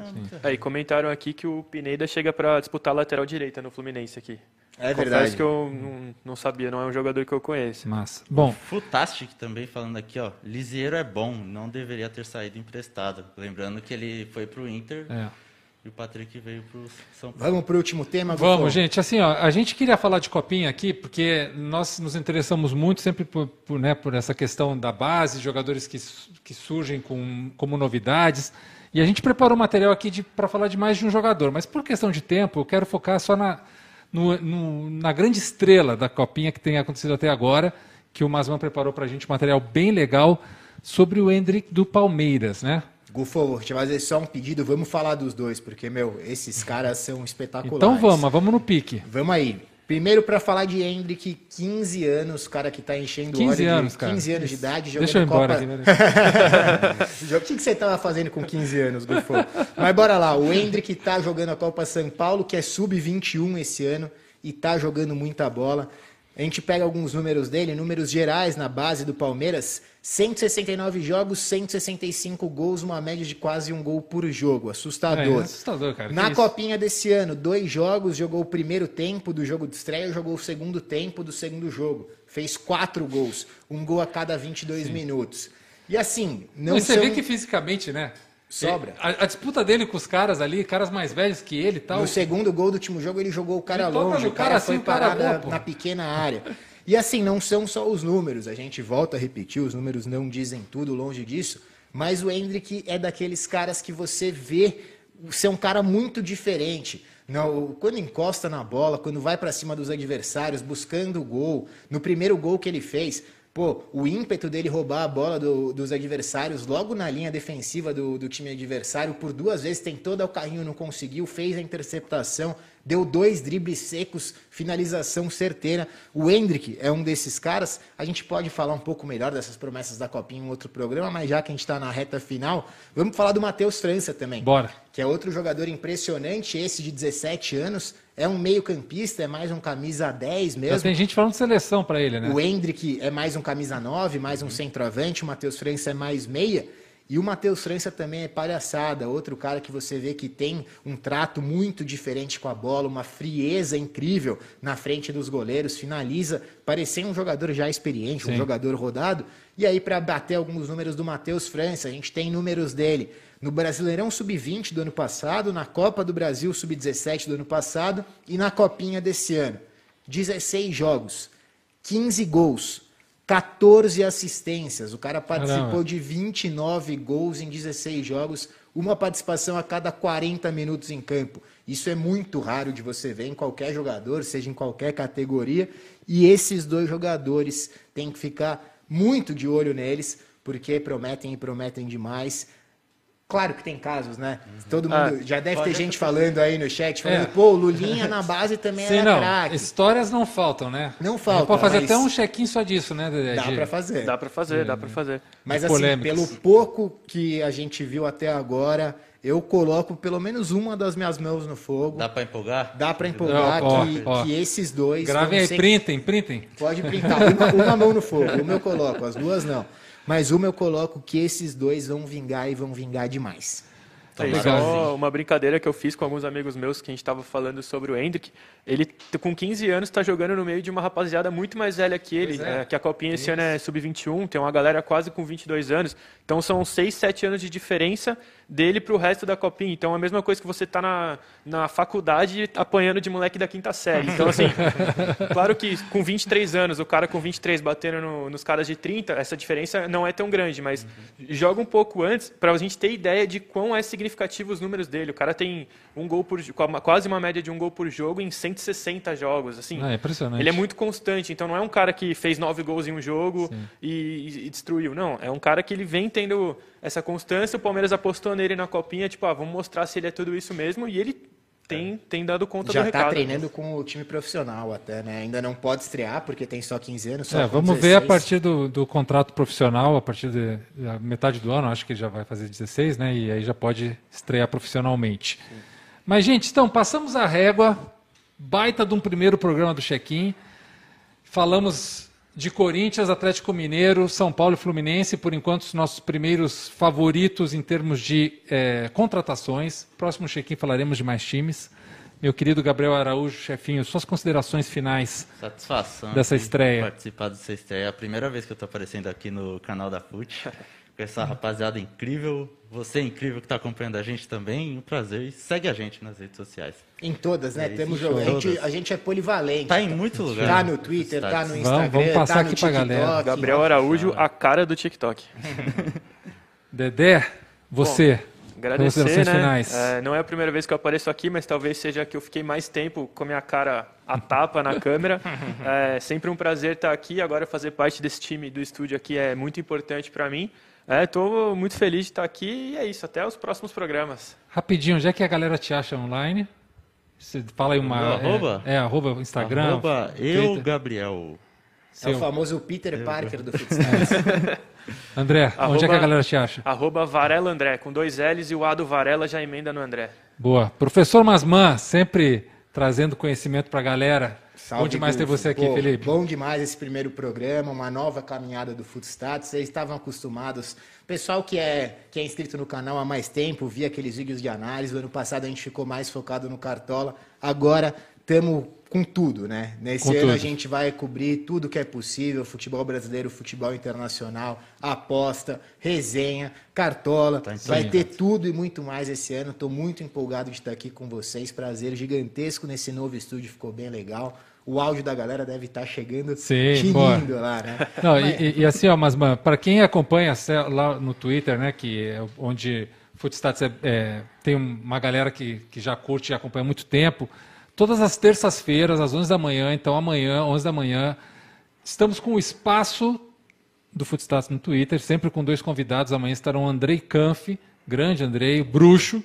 Aí comentaram aqui que o Pineda chega para disputar a lateral direita no Fluminense aqui. É Confesso verdade. que eu não, não sabia, não é um jogador que eu conheço. Massa. Bom, Futastic também falando aqui, ó. Lisieiro é bom, não deveria ter saído emprestado. Lembrando que ele foi pro Inter é. e o Patrick veio pro São Paulo. Vamos para o último tema, Gufo? Vamos, gente. Assim, ó, a gente queria falar de copinha aqui, porque nós nos interessamos muito sempre por, por, né, por essa questão da base, jogadores que, que surgem com, como novidades. E a gente preparou material aqui para falar de mais de um jogador. Mas por questão de tempo, eu quero focar só na, no- no- na grande estrela da copinha que tem acontecido até agora, que o Masman preparou para a gente um material bem legal sobre o Hendrick do Palmeiras, né? Gufo, vou te fazer só um pedido, vamos falar dos dois, porque, meu, esses caras são espetaculares. Então vamos, vamos no pique. Vamos aí. Primeiro para falar de Hendrick, 15 anos, cara que tá enchendo 15 o olho anos, de cara. 15 anos de idade, jogando Deixa eu ir embora Copa... aqui. né? O que, que você tava fazendo com 15 anos, Gufo? Mas bora lá, o Hendrick tá jogando a Copa São Paulo, que é sub-21 esse ano, e tá jogando muita bola. A gente pega alguns números dele, números gerais na base do Palmeiras, 169 jogos, 165 gols, uma média de quase um gol por jogo, É, assustador. é assustador, cara. Na Que isso? copinha desse ano, dois jogos, jogou o primeiro tempo do jogo de estreia, jogou o segundo tempo do segundo jogo. Fez quatro gols, um gol a cada 22 minutos. E assim, não Mas você são... vê que fisicamente, né? Sobra. A, a disputa dele com os caras ali, caras mais velhos que ele e tal. No segundo gol do último jogo, ele jogou o cara Ele longe, o cara, cara foi assim, o cara parar na, pequena área. E assim, não são só os números, a gente volta a repetir, os números não dizem tudo longe disso, mas o Hendrick é daqueles caras que você vê ser um cara muito diferente. Não, quando encosta na bola, quando vai para cima dos adversários, buscando o gol, no primeiro gol que ele fez, Pô, o ímpeto dele roubar a bola do- dos adversários logo na linha defensiva do, do time adversário, por duas vezes tentou dar o carrinho, não conseguiu, fez a interceptação, deu dois dribles secos, finalização certeira. O Hendrick é um desses caras. A gente pode falar um pouco melhor dessas promessas da Copinha em outro programa, mas já que a gente está na reta final, vamos falar do Matheus França também Bora. que é outro jogador impressionante, esse de 17 anos, é um meio-campista, é mais um camisa 10 Já mesmo. tem gente falando de seleção pra ele, né? O Hendrick é mais um camisa 9, mais um centroavante, o Matheus França é mais meia. E o Matheus França também é palhaçada, outro cara que você vê que tem um trato muito diferente com a bola, uma frieza incrível na frente dos goleiros, finaliza, parecendo um jogador já experiente, um Sim. jogador rodado. E aí, para bater alguns números do Matheus França, a gente tem números dele no Brasileirão Sub-20 do ano passado, na Copa do Brasil Sub-17 do ano passado e na Copinha desse ano. 16 jogos, 15 gols, 14 assistências. O cara participou Caramba. de 29 gols em 16 jogos, uma participação a cada 40 minutos em campo. Isso é muito raro de você ver em qualquer jogador, seja em qualquer categoria. E esses dois jogadores têm que ficar muito de olho neles, porque prometem e prometem demais. Claro que tem casos, né? Todo mundo Ah, já deve ter gente falando aí no chat, falando, É. pô, Lulinha na base também Sim, era não. craque. Histórias não faltam, né? Não A gente falta, Pode fazer mas- até um check-in só disso, né, Dedé? Dá pra fazer. Dá pra fazer, dá pra fazer. Mas assim, polêmicas. pelo pouco que a gente viu até agora, eu coloco pelo menos uma das minhas mãos no fogo. Dá pra empolgar? Dá pra empolgar Ó, ó, que, ó. que esses dois. Gravem aí, ser- printem, printem. Pode brincar. Uma, uma mão no fogo. Uma eu coloco, as duas não. Mas uma eu coloco que esses dois vão vingar e vão vingar demais. É só uma brincadeira que eu fiz com alguns amigos meus que a gente estava falando sobre o Hendrick. Ele, com 15 anos, está jogando no meio de uma rapaziada muito mais velha que ele. É. é, que a Copinha esse ano é sub-21, tem uma galera quase com 22 anos. Então são 6, 7 anos de diferença dele para o resto da Copinha. Então é a mesma coisa que você tá na, na faculdade apanhando de moleque da quinta série. Então, assim, claro que com 23 anos, o cara com 23 batendo no- nos caras de 30, essa diferença não é tão grande, mas joga um pouco antes para a gente ter ideia de quão é significativo os números dele. O cara tem um gol por quase uma média de um gol por jogo em 160 jogos, assim. Ah, é impressionante. Ele é muito constante, então não é um cara que fez nove gols em um jogo e, e- e destruiu. Não, é um cara que ele vem tendo essa constância. O Palmeiras apostou nele na copinha, tipo, ah, vamos mostrar se ele é tudo isso mesmo. E ele tem, tem dado conta Já do tá recado. treinando com o time profissional até, né? Ainda não pode estrear porque tem só 15 anos. Só É, vamos ver a 16. partir do, do contrato profissional, a partir de- da metade do ano, acho que ele já vai fazer 16, né? E aí já pode estrear profissionalmente. Mas, gente, então, passamos a régua, baita de um primeiro programa do check-in. Falamos de Corinthians, Atlético Mineiro, São Paulo e Fluminense, por enquanto, os nossos primeiros favoritos em termos de eh, contratações. Próximo check-in falaremos de mais times. Meu querido Gabriel Araújo, chefinho, suas considerações finais. Satisfação. Dessa de estreia. Participar dessa estreia. É a primeira vez que eu tô aparecendo aqui no canal da FUT. Com essa rapaziada incrível. Você é incrível que está acompanhando a gente também. Um prazer. E segue a gente nas redes sociais. Em todas, né? É Temos em jogo. A gente, a gente é polivalente. Tá em muito lugar. Tá no Twitter, tá no Vamos- Instagram, vamos passar tá no aqui pra TikTok. galera. Gabriel Araújo, a cara do TikTok. Dedé, você. Agradecer, considerações né? finais. É, não é a primeira vez que eu apareço aqui, mas talvez seja que eu fiquei mais tempo com a minha cara a tapa na câmera. É sempre um prazer estar aqui. Agora fazer parte desse time do estúdio aqui é muito importante para mim. Estou muito feliz de estar aqui e é isso. Até os próximos programas. Rapidinho, onde é que a galera te acha online? Você fala aí uma. No arroba? É, é, arroba Instagram. Arroba eu, Twitter. Gabriel. É o Seu. famoso Peter Parker do Footstats. André, onde é Arroba- que a galera te acha? Arroba Varela André, com dois L's e o A do Varela já emenda no André. Boa. Professor Masman, sempre trazendo conhecimento pra galera. Bom demais ter Gufo. você aqui, Pô, Felipe. Bom demais esse primeiro programa, uma nova caminhada do Footstats. Vocês estavam acostumados. Pessoal que é, que é inscrito no canal há mais tempo, via aqueles vídeos de análise. O ano passado a gente ficou mais focado no Cartola. Agora estamos com tudo, né? Nesse Com ano tudo. a gente vai cobrir tudo que é possível, futebol brasileiro, futebol internacional, aposta, resenha, cartola, Tá vai ter tudo e muito mais esse ano. Estou muito empolgado de estar aqui com vocês, prazer gigantesco nesse novo estúdio, ficou bem legal. O áudio da galera deve estar chegando Sim, tinindo lá, né? Não, e, e- e assim, ó, mas para quem acompanha lá no Twitter, né, que é onde Footstats é, é, tem uma galera que, que já curte e acompanha há muito tempo, todas as terças-feiras, às 11 da manhã, então amanhã, 11 da manhã, estamos com o espaço do Footstats no Twitter, sempre com dois convidados. Amanhã estarão o Andrei Canf, grande Andrei, bruxo,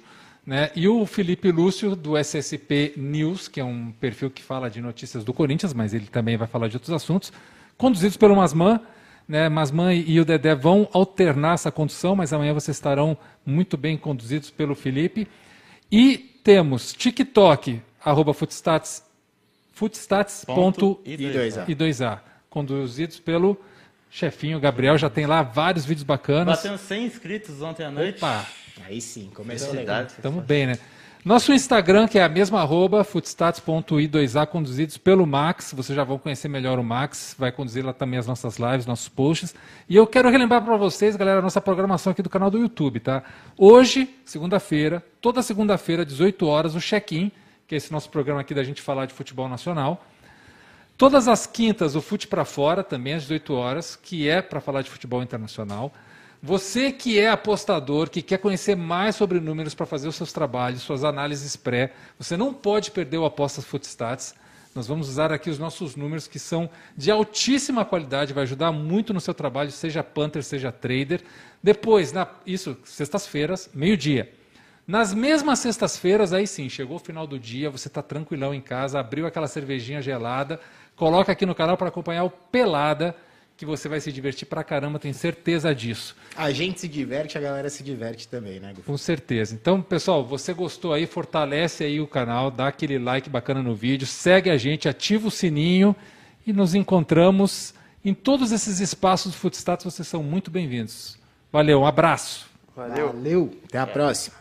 né? e o Felipe Lúcio, do SSP News, que é um perfil que fala de notícias do Corinthians, mas ele também vai falar de outros assuntos, conduzidos pelo Masman. Né? Masman e o Dedé vão alternar essa condução, mas amanhã vocês estarão muito bem conduzidos pelo Felipe. E temos TikTok, arroba Footstats, footstats.i2a E dois A. e 2A, conduzidos pelo chefinho Gabriel. Já tem lá vários vídeos bacanas. Batemos 100 inscritos ontem à noite. Opa, Aí sim, começou legal. Estamos bem, né? Nosso Instagram, que é a mesma arroba, footstats.i2a, conduzidos pelo Max. Vocês já vão conhecer melhor o Max, vai conduzir lá também as nossas lives, nossos posts. E eu quero relembrar para vocês, galera, a nossa programação aqui do canal do YouTube, tá? Hoje, segunda-feira, toda segunda-feira, 18 horas, o check-in, que é esse nosso programa aqui da gente falar de futebol nacional. Todas as quintas, o Fute para Fora, também às 18 horas, que é para falar de futebol internacional. Você que é apostador, que quer conhecer mais sobre números para fazer os seus trabalhos, suas análises pré, você não pode perder o Apostas Footstats. Nós vamos usar aqui os nossos números que são de altíssima qualidade, vai ajudar muito no seu trabalho, seja Panther, seja trader. Depois, na, isso, sextas-feiras, meio-dia. Nas mesmas sextas-feiras, aí sim, chegou o final do dia, você está tranquilão em casa, abriu aquela cervejinha gelada, coloca aqui no canal para acompanhar o Pelada, que você vai se divertir pra caramba, tenho certeza disso. A gente se diverte, a galera se diverte também, né, Gu? Com certeza. Então, pessoal, você gostou aí, fortalece aí o canal, dá aquele like bacana no vídeo, segue a gente, ativa o sininho e nos encontramos em todos esses espaços do Footstats, vocês são muito bem-vindos. Valeu, um abraço. Valeu. Valeu. Até a próxima.